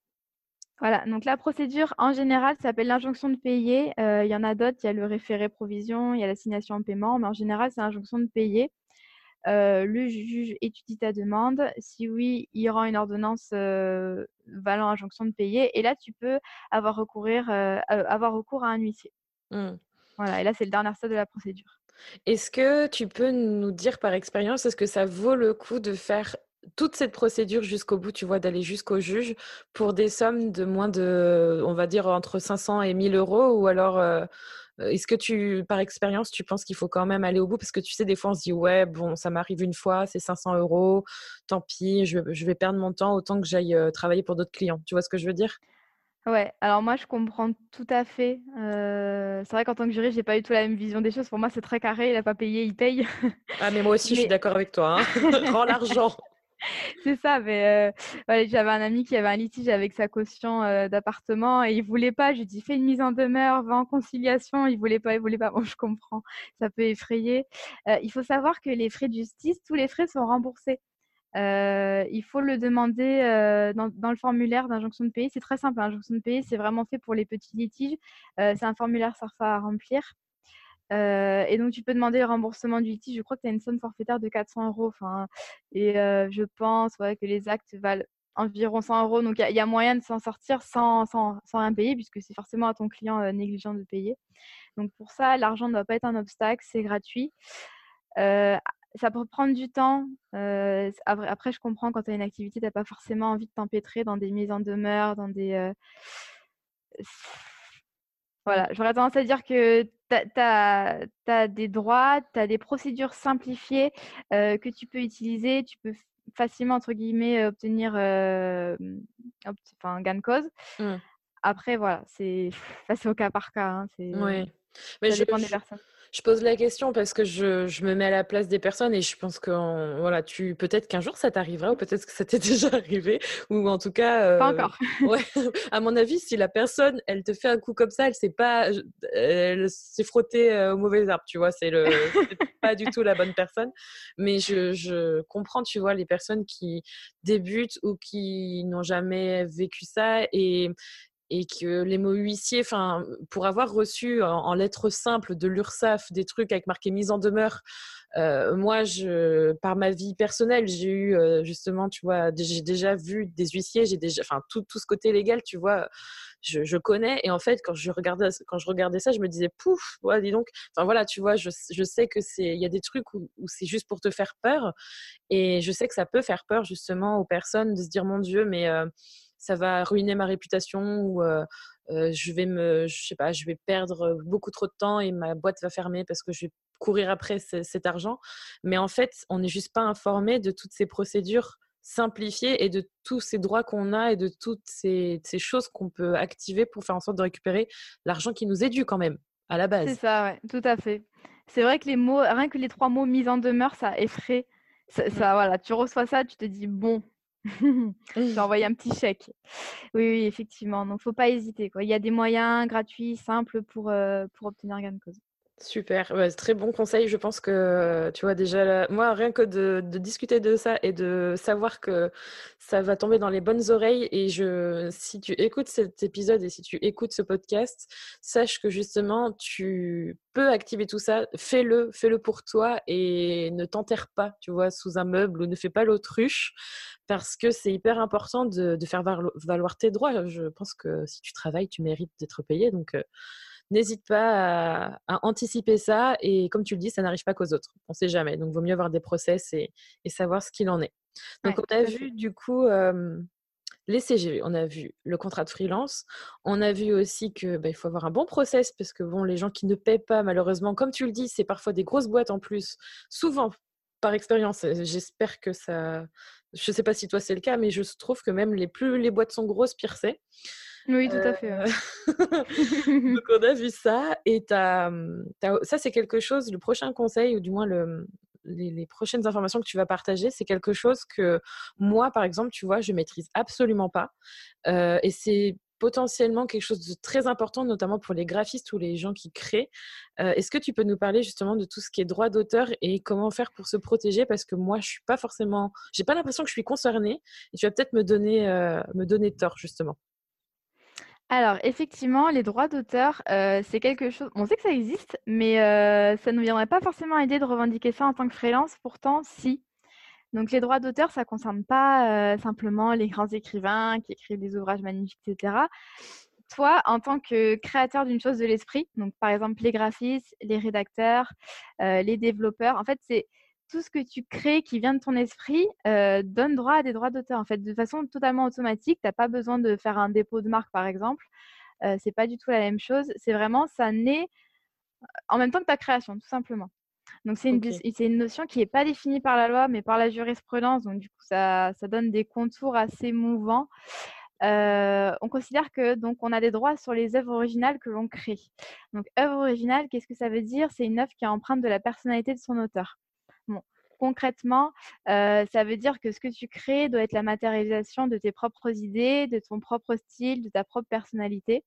Voilà, donc la procédure en général s'appelle l'injonction de payer. Euh, il y en a d'autres, il y a le référé provision, il y a l'assignation en paiement, mais en général, c'est l'injonction de payer. Euh, le juge étudie ta demande. Si oui, il rend une ordonnance euh, valant injonction de payer. Et là, tu peux avoir, recourir, euh, avoir recours à un huissier. Mmh. Voilà, et là, c'est le dernier stade de la procédure. Est-ce que tu peux nous dire par expérience, est-ce que ça vaut le coup de faire toute cette procédure jusqu'au bout, tu vois, d'aller jusqu'au juge pour des sommes de moins de, on va dire, entre 500 et 1000 euros ou alors est-ce que tu, par expérience, tu penses qu'il faut quand même aller au bout? Parce que tu sais, des fois, on se dit, ouais, bon, ça m'arrive une fois, c'est 500 euros, tant pis, je, vais perdre mon temps autant que j'aille travailler pour d'autres clients. Tu vois ce que je veux dire? Ouais, alors moi, je comprends tout à fait. c'est vrai qu'en tant que juriste, j'ai pas eu tout la même vision des choses. Pour moi, c'est très carré, il n'a pas payé, il paye. Ah, mais moi aussi, je suis d'accord avec toi. Hein. Rends l'argent. c'est ça, mais euh, j'avais un ami qui avait un litige avec sa caution euh, d'appartement et il voulait pas. Je lui fais une mise en demeure, va en conciliation. Il voulait pas, il voulait pas. Bon, je comprends, ça peut effrayer. Euh, il faut savoir que les frais de justice, tous les frais sont remboursés. il faut le demander dans, le formulaire d'injonction de payer. C'est très simple, l'injonction de payer, c'est vraiment fait pour les petits litiges. c'est un formulaire SARFA à remplir. Et donc, tu peux demander le remboursement du litige. Je crois que tu as une somme forfaitaire de 400 euros. Et euh, je pense que les actes valent environ 100 euros. Donc, il y, a moyen de s'en sortir sans, sans, sans, rien payer, puisque c'est forcément à ton client négligent de payer. Donc, pour ça, l'argent ne doit pas être un obstacle. C'est gratuit. ça peut prendre du temps. Après, je comprends quand tu as une activité, tu n'as pas forcément envie de t'empêtrer dans des mises en demeure, dans des voilà, j'aurais tendance à dire que tu as, des droits, tu as des procédures simplifiées euh, que tu peux utiliser. Tu peux facilement, entre guillemets, obtenir euh, enfin, gain de cause. Mmh. Après, voilà, c'est au cas par cas. Hein, oui. Mais ça je, dépend des personnes. Je pose la question parce que je, je, me mets à la place des personnes et je pense que voilà, tu peut-être qu'un jour ça t'arrivera ou peut-être que ça t'est déjà arrivé ou en tout cas. pas encore. ouais, à mon avis, si la personne elle te fait un coup comme ça, elle sait pas, elle s'est frottée au mauvais arbre, tu vois, c'est le pas du tout la bonne personne. Mais je, je comprends, tu vois, les personnes qui débutent ou qui n'ont jamais vécu ça et et que les mots huissiers, enfin, pour avoir reçu en, lettres simples de l'URSSAF des trucs avec marqué mise en demeure, euh, moi, je, par ma vie personnelle, j'ai eu euh, justement, tu vois, j'ai déjà vu des huissiers, j'ai déjà, enfin, tout, tout ce côté légal, tu vois, je, je, connais. Et en fait, quand je regardais, quand je regardais ça, je me disais, pouf, ouais, dis donc. Enfin voilà, tu vois, je, je sais que c'est, il y a des trucs où, où c'est juste pour te faire peur, et je sais que ça peut faire peur justement aux personnes de se dire, mon Dieu, mais euh, ça va ruiner ma réputation ou je vais me, je sais pas, je vais perdre beaucoup trop de temps et ma boîte va fermer parce que je vais courir après cet argent. Mais en fait, on n'est juste pas informé de toutes ces procédures simplifiées et de tous ces droits qu'on a et de toutes ces, ces choses qu'on peut activer pour faire en sorte de récupérer l'argent qui nous est dû quand même à la base. C'est ça, ouais, tout à fait. C'est vrai que les mots, rien que les trois mots mise en demeure, ça effraie. Ça, mmh. ça, voilà, tu reçois ça, tu te dis bon, j'ai envoyé un petit chèque. Oui, oui, effectivement. Donc, faut pas hésiter. Il y a des moyens gratuits, simples pour, euh, pour obtenir gain de cause. Super, très bon conseil. Je pense que, tu vois, déjà, moi, rien que de, discuter de ça et de savoir que ça va tomber dans les bonnes oreilles. Et je, si tu écoutes cet épisode et si tu écoutes ce podcast, sache que justement, tu peux activer tout ça. Fais-le, fais-le pour toi et ne t'enterre pas, tu vois, sous un meuble ou ne fais pas l'autruche parce que c'est hyper important de, faire valoir tes droits. Je pense que si tu travailles, tu mérites d'être payé. Donc, euh, n'hésite pas à, anticiper ça. Et comme tu le dis, ça n'arrive pas qu'aux autres. On ne sait jamais. Donc, il vaut mieux avoir des process et, savoir ce qu'il en est. Donc, on a vu du coup les CGV, on a vu le contrat de freelance, on a vu aussi qu'il bah, faut avoir un bon process parce que bon, les gens qui ne paient pas, malheureusement, comme tu le dis, c'est parfois des grosses boîtes en plus. Souvent, par expérience, j'espère que ça. Je ne sais pas si toi c'est le cas, mais je trouve que même les plus les boîtes sont grosses, pire c'est. Oui, tout à fait. Euh, donc, on a vu ça. Et ça, c'est quelque chose, le prochain conseil, ou du moins le, les, prochaines informations que tu vas partager, c'est quelque chose que moi, par exemple, tu vois, je maîtrise absolument pas. Euh, et c'est potentiellement quelque chose de très important, notamment pour les graphistes ou les gens qui créent. Euh, est-ce que tu peux nous parler justement de tout ce qui est droit d'auteur et comment faire pour se protéger? Parce que moi, je suis pas forcément, j'ai pas l'impression que je suis concernée. Et tu vas peut-être me donner, me donner tort justement. Alors, effectivement, les droits d'auteur, euh, c'est quelque chose. On sait que ça existe, mais euh, ça ne nous viendrait pas forcément aider de revendiquer ça en tant que freelance. Pourtant, si. Donc, les droits d'auteur, ça ne concerne pas simplement les grands écrivains qui écrivent des ouvrages magnifiques, etc. Toi, en tant que créateur d'une chose de l'esprit, donc par exemple les graphistes, les rédacteurs, les développeurs, en fait, c'est tout ce que tu crées qui vient de ton esprit donne droit à des droits d'auteur. En fait, de façon totalement automatique, tu n'as pas besoin de faire un dépôt de marque, par exemple. Euh, c'est pas du tout la même chose. C'est vraiment, ça naît en même temps que ta création, tout simplement. Donc, c'est une, une, notion qui n'est pas définie par la loi, mais par la jurisprudence. Donc, du coup, ça, ça donne des contours assez mouvants. Euh, on considère que donc on a des droits sur les œuvres originales que l'on crée. Donc œuvre originale, qu'est-ce que ça veut dire? C'est une œuvre qui est empreinte de la personnalité de son auteur. Bon, concrètement, euh, ça veut dire que ce que tu crées doit être la matérialisation de tes propres idées, de ton propre style, de ta propre personnalité.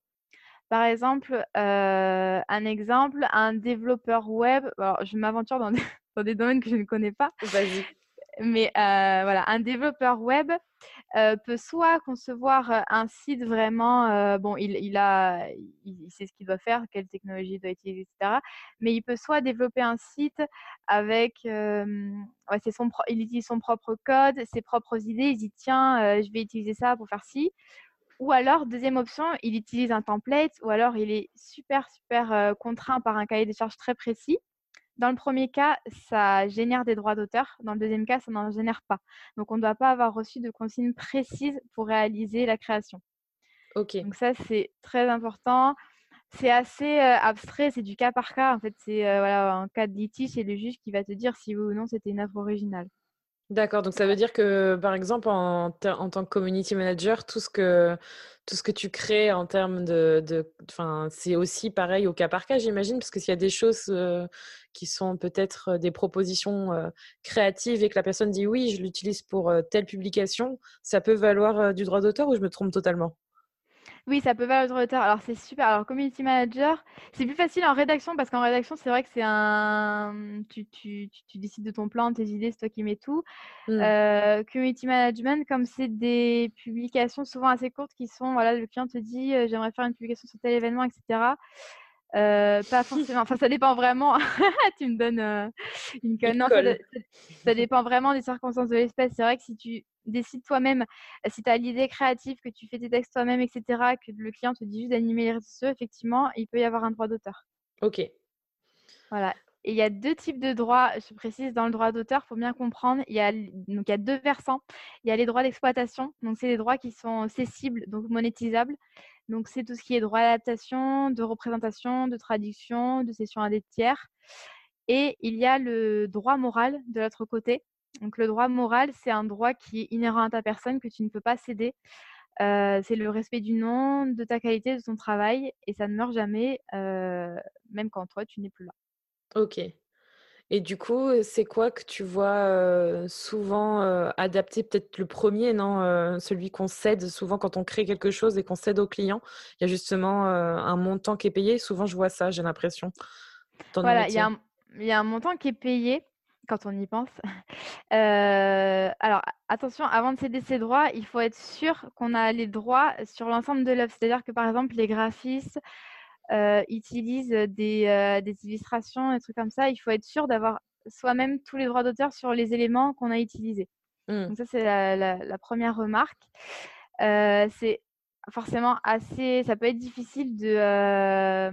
Par exemple, euh, un exemple, un développeur web, alors je m'aventure dans, dans, des domaines que je ne connais pas. Vas-y. Mais euh, voilà, un développeur web euh, peut soit concevoir un site vraiment, bon, il, il a, il, sait ce qu'il doit faire, quelle technologie il doit utiliser, etc. Mais il peut soit développer un site avec, ouais, c'est son, il utilise son propre code, ses propres idées, il dit tiens, je vais utiliser ça pour faire ci. Ou alors, deuxième option, il utilise un template, ou alors il est super, super contraint par un cahier des charges très précis. Dans le premier cas, ça génère des droits d'auteur. Dans le deuxième cas, ça n'en génère pas. Donc, on ne doit pas avoir reçu de consignes précises pour réaliser la création. Ok. Donc, ça, c'est très important. C'est assez euh, abstrait, c'est du cas par cas. En fait, c'est euh, voilà, un cas de litige, c'est le juge qui va te dire si oui ou non c'était une œuvre originale. D'accord, donc ça veut dire que, par exemple, en, en, tant que community manager, tout ce que tu crées en termes de, enfin, c'est aussi pareil au cas par cas, j'imagine, parce que s'il y a des choses qui sont peut-être des propositions créatives et que la personne dit oui, je l'utilise pour telle publication, ça peut valoir du droit d'auteur ou je me trompe totalement? Oui, ça peut valoir le retard. Alors, c'est super. Alors, community manager, c'est plus facile en rédaction parce qu'en rédaction, c'est vrai que c'est un. Tu, tu, tu, décides de ton plan, tes idées, c'est toi qui mets tout. Mmh. Euh, community management, comme c'est des publications souvent assez courtes qui sont, voilà, le client te dit, euh, j'aimerais faire une publication sur tel événement, etc. Euh, pas forcément. Enfin, ça dépend vraiment. tu me donnes une conne. Non, ça, ça, dépend vraiment des circonstances de l'espèce. C'est vrai que si tu décides toi-même, si tu as l'idée créative, que tu fais tes textes toi-même, etc., que le client te dit juste d'animer les réseaux effectivement, il peut y avoir un droit d'auteur. Ok. Voilà. Et il y a deux types de droits, je précise, dans le droit d'auteur, pour bien comprendre. Il y, a, donc, il y a deux versants. Il y a les droits d'exploitation, donc c'est des droits qui sont cessibles, donc monétisables. Donc c'est tout ce qui est droit d'adaptation, de représentation, de traduction, de cession à des tiers. Et il y a le droit moral de l'autre côté. Donc le droit moral, c'est un droit qui est inhérent à ta personne que tu ne peux pas céder. Euh, c'est le respect du nom, de ta qualité, de ton travail, et ça ne meurt jamais, euh, même quand toi, tu n'es plus là. Ok. Et du coup, c'est quoi que tu vois euh, souvent adapté Peut-être le premier, non Celui qu'on cède souvent quand on crée quelque chose et qu'on cède au client? Il y a justement un montant qui est payé. Souvent, je vois ça, j'ai l'impression. Voilà, il y, y, a un montant qui est payé quand on y pense. Euh, alors, attention, avant de céder ses droits, il faut être sûr qu'on a les droits sur l'ensemble de l'œuvre. C'est-à-dire que, par exemple, les graphistes euh, utilisent des, euh, des, illustrations, des trucs comme ça. Il faut être sûr d'avoir soi-même tous les droits d'auteur sur les éléments qu'on a utilisés. Mmh. Donc ça, c'est la, la, première remarque. c'est forcément assez, ça peut être difficile de, euh,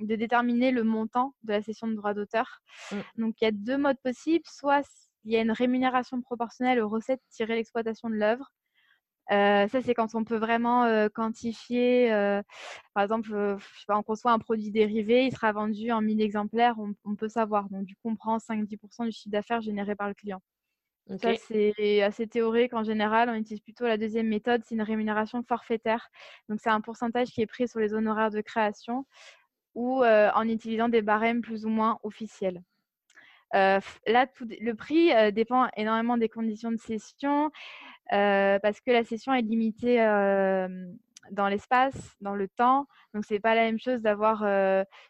de déterminer le montant de la session de droit d'auteur. Mm. Donc il y a deux modes possibles. Soit il y a une rémunération proportionnelle aux recettes tirées l'exploitation de l'œuvre. Euh, ça, c'est quand on peut vraiment euh, quantifier. par exemple, je sais pas, on conçoit un produit dérivé, il sera vendu en 1000 exemplaires, on, on peut savoir. Donc, du coup, on prend 5-10% du chiffre d'affaires généré par le client. Ça, c'est assez théorique en général. On utilise plutôt la deuxième méthode, c'est une rémunération forfaitaire. Donc, c'est un pourcentage qui est pris sur les honoraires de création ou en utilisant des barèmes plus ou moins officiels. Euh, là, tout, le prix euh, dépend énormément des conditions de session parce que la session est limitée dans l'espace, dans le temps. Donc, c'est pas la même chose d'avoir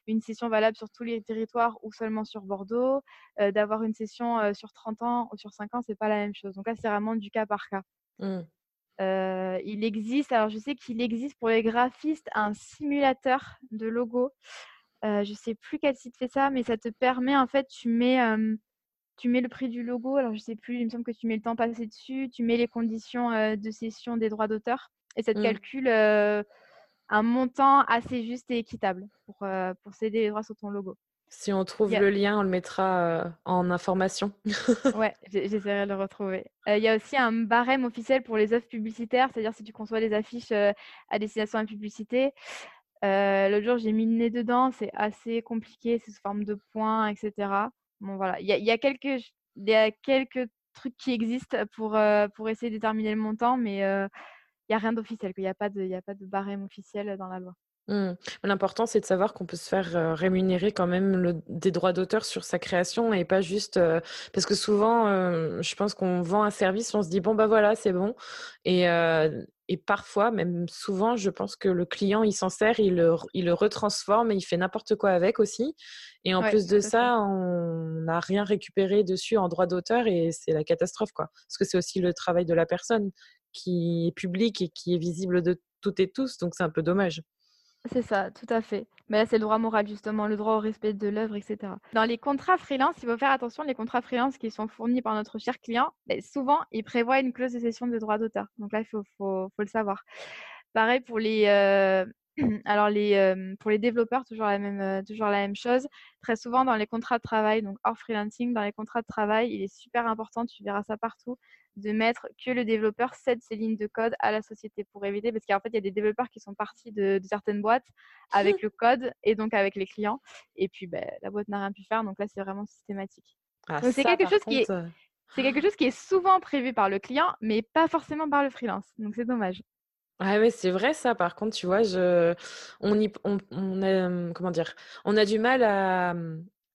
une session valable sur tous les territoires ou seulement sur Bordeaux, d'avoir une session sur 30 ans ou sur 5 ans, c'est pas la même chose. Donc là, c'est vraiment du cas par cas. Mmh. il existe, alors je sais qu'il existe pour les graphistes un simulateur de logo. Je sais plus quel site fait ça, mais ça te permet en fait, tu mets tu mets le prix du logo, alors je sais plus, il me semble que tu mets le temps passé dessus, tu mets les conditions de cession des droits d'auteur et ça te mmh. calcule un montant assez juste et équitable pour, pour céder les droits sur ton logo. Si on trouve le lien, on le mettra en information. ouais, j'essaierai de le retrouver. Il y a aussi un barème officiel pour les œuvres publicitaires, c'est-à-dire si tu conçois des affiches à destination de la publicité. L'autre jour, j'ai mis le nez dedans, c'est assez compliqué, c'est sous forme de points, etc. Bon, voilà. Il y a, quelques, trucs qui existent pour, pour essayer de déterminer le montant, mais il n'y a rien d'officiel, qu'il n'y a, pas de, barème officiel dans la loi. Mmh. L'important, c'est de savoir qu'on peut se faire rémunérer quand même des droits d'auteur sur sa création et pas juste parce que souvent, je pense qu'on vend un service, on se dit bon bah voilà, c'est bon et, et parfois, même souvent, je pense que le client il s'en sert, il le, il le retransforme et il fait n'importe quoi avec aussi. Et en plus de ça, on n'a rien récupéré dessus en droit d'auteur et c'est la catastrophe quoi. Parce que c'est aussi le travail de la personne qui est public et qui est visible de toutes et tous, donc c'est un peu dommage. C'est ça, tout à fait. Mais là, c'est le droit moral, justement, le droit au respect de l'œuvre, etc. Dans les contrats freelance, il faut faire attention, les contrats freelance qui sont fournis par notre cher client, ben, souvent, ils prévoient une clause de cession de droit d'auteur. Donc là, il faut, le savoir. Pareil pour les, euh, euh, pour les développeurs, toujours la, même, euh, toujours la même chose. Très souvent, dans les contrats de travail, donc hors freelancing, dans les contrats de travail, il est super important, tu verras ça partout, de mettre que le développeur cède ses lignes de code à la société pour éviter, parce qu'en fait, il y a des développeurs qui sont partis de, certaines boîtes avec le code et donc avec les clients. Et puis, ben, la boîte n'a rien pu faire. Donc là, c'est vraiment systématique. Ah, c'est quelque chose qui est. Euh, c'est quelque chose qui est souvent prévu par le client, mais pas forcément par le freelance. Donc c'est dommage. Ah ouais, c'est vrai ça. Par contre, tu vois, je on y on on a, comment dire? On a du mal à,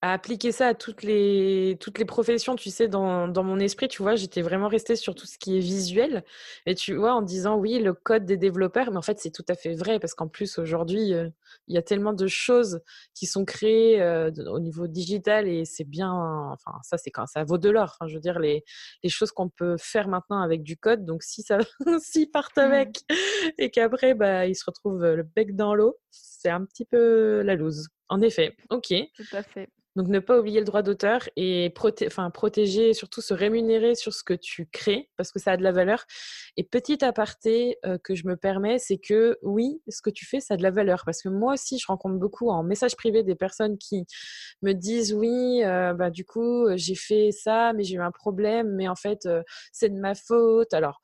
à appliquer ça à toutes les toutes les professions, tu sais, dans dans mon esprit, tu vois, j'étais vraiment restée sur tout ce qui est visuel et tu vois, en disant: «Oui, le code des développeurs», mais en fait, c'est tout à fait vrai parce qu'en plus aujourd'hui, heu, il y a tellement de choses qui sont créées, heu, au niveau digital et c'est bien enfin ça, c'est quand ça vaut de l'or. Enfin, je veux dire les les choses qu'on peut faire maintenant avec du code, donc si ça s'ils partent mmh. avec et qu'après, bah, ils se retrouvent, le bec dans l'eau, c'est un petit peu la loose. En effet, OK. Tout à fait. Donc, ne pas oublier le droit d'auteur et protéger et surtout se rémunérer sur ce que tu crées parce que ça a de la valeur. Et petit aparté euh, que je me permets, c'est que oui, ce que tu fais, ça a de la valeur. Parce que moi aussi, je rencontre beaucoup en message privé des personnes qui me disent oui, euh, bah, du coup, j'ai fait ça, mais j'ai eu un problème, mais en fait, euh, c'est de ma faute. Alors,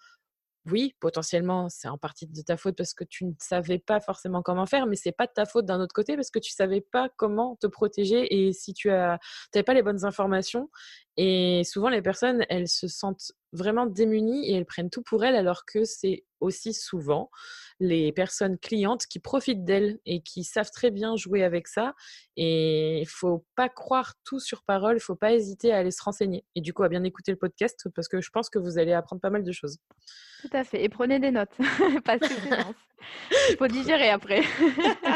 oui, potentiellement, c'est en partie de ta faute parce que tu ne savais pas forcément comment faire, mais c'est pas de ta faute d'un autre côté parce que tu savais pas comment te protéger et si tu n'avais pas les bonnes informations. Et souvent, les personnes, elles se sentent vraiment démunies et elles prennent tout pour elles alors que c'est aussi souvent les personnes clientes qui profitent d'elles et qui savent très bien jouer avec ça. Et il faut pas croire tout sur parole, il faut pas hésiter à aller se renseigner. Et du coup, à bien écouter le podcast parce que je pense que vous allez apprendre pas mal de choses. Tout à fait. Et prenez des notes c'est Il faut digérer après.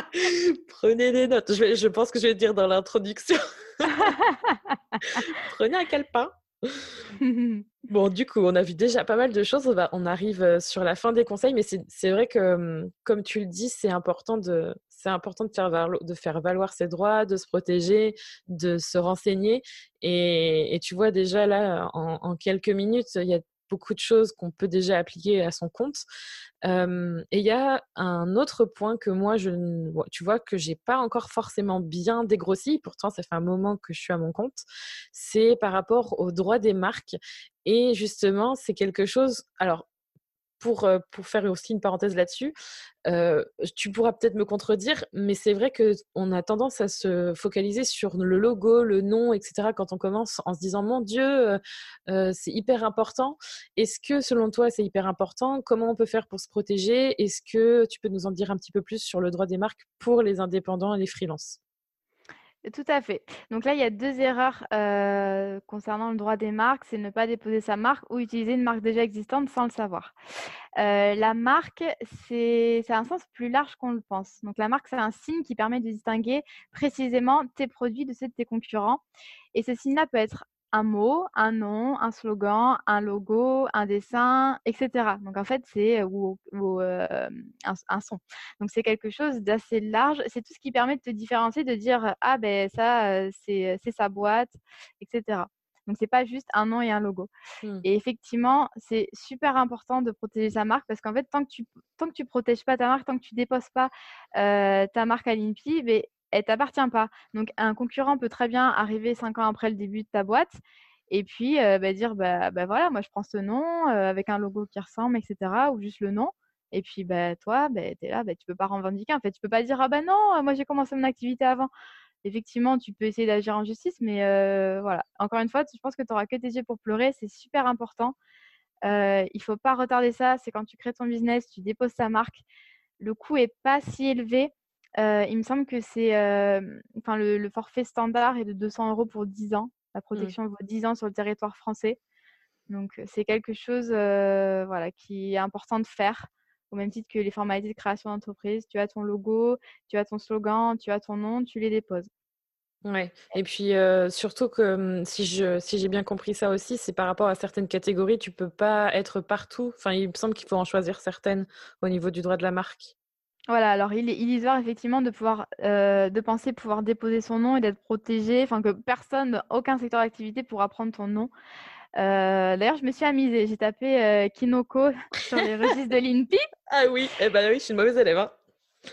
prenez des notes. Je, je pense que je vais dire dans l'introduction. prenez un calepin. Bon, du coup, on a vu déjà pas mal de choses. On, arrive sur la fin des conseils, mais c'est vrai que, comme tu le dis, c'est important de, important de faire, valoir, de faire valoir ses droits, de se protéger, de se renseigner. Et, tu vois déjà là, en, en quelques minutes, il y a beaucoup de choses qu'on peut déjà appliquer à son compte. et il y a un autre point que moi, je, tu vois, que j'ai pas encore forcément bien dégrossi, pourtant ça fait un moment que je suis à mon compte, c'est par rapport aux droits des marques. Et justement, c'est quelque chose, alors pour, faire aussi une parenthèse là-dessus, tu pourras peut-être me contredire, mais c'est vrai qu'on a tendance à se focaliser sur le logo, le nom, etc. quand on commence en se disant mon Dieu, c'est hyper important. Est-ce que selon toi c'est hyper important? Comment on peut faire pour se protéger? Est-ce que tu peux nous en dire un petit peu plus sur le droit des marques pour les indépendants et les freelances? Tout à fait. Donc là, il y a deux erreurs concernant le droit des marques. C'est ne pas déposer sa marque ou utiliser une marque déjà existante sans le savoir. la marque, c'est un sens plus large qu'on le pense. Donc la marque, c'est un signe qui permet de distinguer précisément tes produits de ceux de tes concurrents. Et ce signe-là peut être un mot, un nom, un slogan, un logo, un dessin, etc. Donc en fait, c'est ou, un, son. Donc c'est quelque chose d'assez large. C'est tout ce qui permet de te différencier, de dire ah ben ça c'est sa boîte, etc. Donc c'est pas juste un nom et un logo. Mmh. Et effectivement, c'est super important de protéger sa marque parce qu'en fait, tant que tu tant que tu protèges pas ta marque, tant que tu déposes pas ta marque à l'INPI, ben, elle t'appartient pas. Donc, un concurrent peut très bien arriver cinq ans après le début de ta boîte et puis bah, dire bah, bah, voilà, moi je prends ce nom avec un logo qui ressemble, etc. ou juste le nom. Et puis bah, toi, bah, tu es là, bah, tu peux pas revendiquer. En fait, tu peux pas dire ah ben non, moi j'ai commencé mon activité avant. Effectivement, tu peux essayer d'agir en justice, mais voilà. Encore une fois, je pense que tu auras que tes yeux pour pleurer. C'est super important. Il il faut pas retarder ça. C'est quand tu crées ton business, tu déposes ta marque. Le coût est pas si élevé il me semble que c'est, enfin le forfait standard est de 200 euros pour 10 ans. La mmh. protection vaut 10 ans sur le territoire français. Donc c'est quelque chose, voilà, qui est important de faire, au même titre que les formalités de création d'entreprise. Tu as ton logo, tu as ton slogan, tu as ton nom, tu les déposes. Ouais et puis, surtout que, mmh, si je si j'ai bien compris ça aussi, c'est par rapport à certaines catégories, tu peux pas être partout. Enfin, il me semble qu'il faut en choisir certaines au niveau du droit de la marque. Voilà, alors il est illusoire effectivement de pouvoir, de penser pouvoir déposer son nom et d'être protégé, enfin que personne, aucun secteur d'activité pourra prendre ton nom. d'ailleurs, je me suis amusée, j'ai tapé, Kinoko sur les registres de l'INPI. Ah oui, eh ben oui, je suis une mauvaise élève, hein.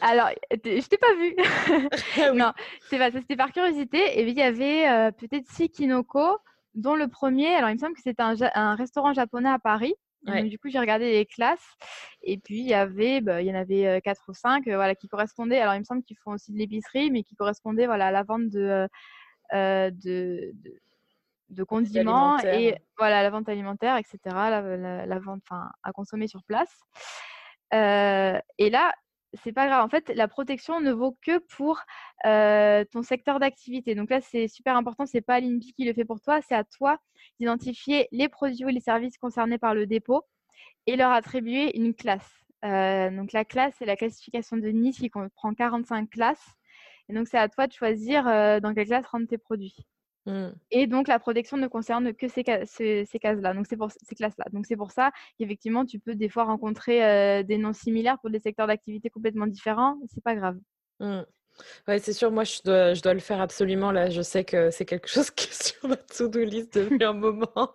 Alors, je t'ai pas vue. Ah non, c'est pas c'était par curiosité et il y avait, peut-être six Kinoko, dont le premier, alors il me semble que c'était un restaurant japonais à Paris du coup, j'ai regardé les classes et puis il y avait, bah, il y en avait quatre ou cinq, voilà, qui correspondaient. Alors, il me semble qu'ils font aussi de l'épicerie, mais qui correspondaient, voilà, à la vente de, de, de, condiments et voilà, la vente alimentaire, etc. La, la, vente, enfin, à consommer sur place. et là, c'est pas grave. En fait, la protection ne vaut que pour ton secteur d'activité. Donc là, c'est super important. C'est pas l'INPI qui le fait pour toi. C'est à toi d'identifier les produits ou les services concernés par le dépôt et leur attribuer une classe. donc la classe, c'est la classification de Nice qui comprend 45 classes. Et donc, c'est à toi de choisir dans quelle classe rentrent tes produits. Mmh. Et donc, la protection ne concerne que ces, ces, cases-là, donc c'est pour ces classes-là. Donc, c'est pour ça qu'effectivement, tu peux des fois rencontrer des noms similaires pour des secteurs d'activité complètement différents. C'est pas grave. Mmh. Ouais, c'est sûr, moi je dois, je dois le faire absolument. Là, je sais que c'est quelque chose qui est sur ma to-do list depuis un moment.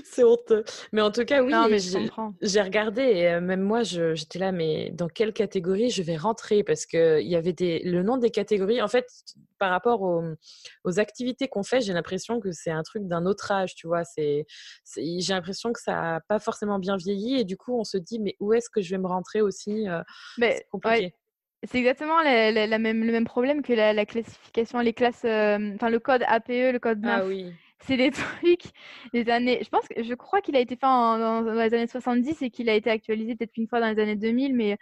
c'est honteux. Mais en tout cas, oui, j'ai regardé et euh, même moi, j'étais là, mais dans quelle catégorie je vais rentrer? Parce qu'il y avait des, le nom des catégories. En fait, par rapport aux, aux activités qu'on fait, j'ai l'impression que c'est un truc d'un autre âge, tu vois? C'est, j'ai l'impression que ça n'a pas forcément bien vieilli et du coup, on se dit, mais où est-ce que je vais me rentrer aussi euh, compliqué. C'est exactement la, même, le même problème que la, classification, les classes, euh, enfin le code APE, le code 9. Ah oui. C'est des trucs des années. Je pense que je crois qu'il a été fait dans, les années 70 et qu'il a été actualisé peut-être qu'une fois dans les années 2000, mais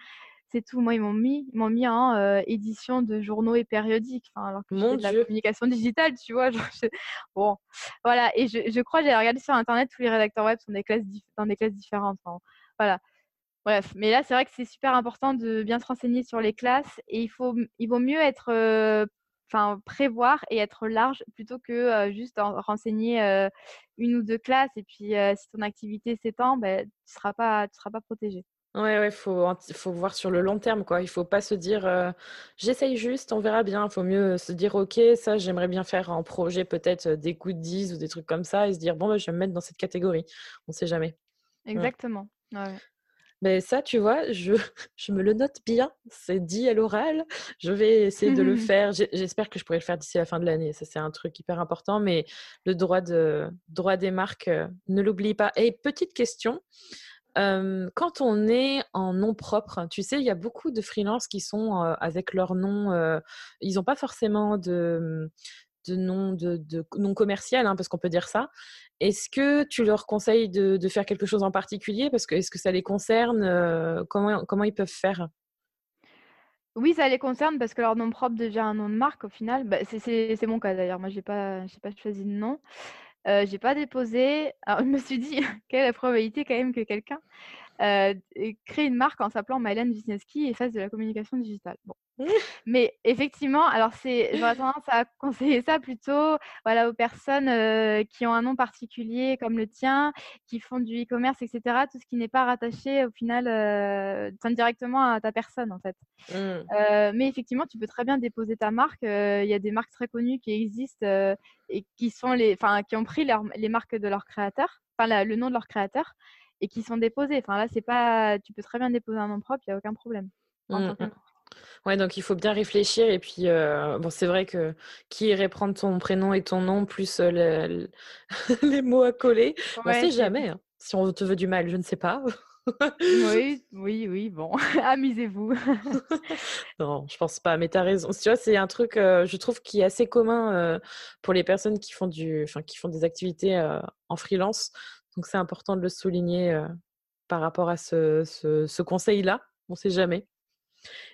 c'est tout. Moi, ils m'ont mis, ils m'ont mis en euh, édition de journaux et périodiques, enfin, alors que Mon de la communication digitale, tu vois. Bon, voilà. Et je, je crois, j'ai regardé sur internet, tous les rédacteurs web sont des classes dans des classes différentes. voilà. Bref, mais là, c'est vrai que c'est super important de bien se renseigner sur les classes et il, faut, il vaut mieux être, enfin, prévoir et être large plutôt que juste renseigner une ou deux classes et puis si ton activité s'étend, ben, tu ne seras, pas, seras pas protégé. Ouais, ouais, faut, faut voir sur le long terme, quoi. Il faut pas se dire, j'essaye juste, on verra bien. Il faut mieux se dire, ok, ça, j'aimerais bien faire un projet, peut-être des coups de 10 ou des trucs comme ça, et se dire, bon, bah, je vais me mettre dans cette catégorie. On ne sait jamais. Exactement. Ouais. Mais ça, tu vois, je, je me le note bien. C'est dit à l'oral. Je vais essayer de le faire. J'espère que je pourrai le faire d'ici la fin de l'année. Ça, c'est un truc hyper important. Mais le droit, de, droit des marques, euh, ne l'oublie pas. Et petite question. quand on est en nom propre, tu sais, il y a beaucoup de freelances qui sont euh, avec leur nom. Euh, ils n'ont pas forcément de, de nom, de, commercial, hein, parce qu'on peut dire ça. Est-ce que tu leur conseilles de, faire quelque chose en particulier? Parce que est-ce que ça les concerne euh, comment, ils peuvent faire? Oui, ça les concerne parce que leur nom propre devient un nom de marque au final. Bah, c'est mon cas d'ailleurs. Moi, je n'ai pas, choisi de nom. Euh, j'ai pas déposé. Alors, je me suis dit, quelle est la probabilité quand même que quelqu'un euh, crée une marque en s'appelant Mylène Wisniewski et fasse de la communication digitale? Mais effectivement, alors c'est, j'aurais tendance à conseiller ça plutôt voilà, aux personnes euh, qui ont un nom particulier comme le tien, qui font du e-commerce, etc. Tout ce qui n'est pas rattaché au final euh, directement à ta personne en fait. Mmh. Euh, mais effectivement, tu peux très bien déposer ta marque. Il y a des marques très connues qui existent et qui sont les, enfin, qui ont pris les marques de leurs créateurs, enfin le nom de leurs créateurs et qui sont déposés. Enfin là, c'est pas, tu peux très bien déposer un nom propre, il n'y a aucun problème. Mmh, Ouais, donc il faut bien réfléchir. Et puis, euh, bon, c'est vrai que qui irait prendre ton prénom et ton nom plus euh, les mots à coller? On ne sait jamais. Hein. Si on te veut du mal, je ne sais pas. oui, oui, oui, bon, amusez-vous. non, je pense pas, mais tu as raison. Tu vois, c'est un truc, euh, je trouve, qui est assez commun pour les personnes qui font, du, qui font des activités en freelance. Donc, c'est important de le souligner par rapport à ce, ce, ce conseil-là. On ne sait jamais.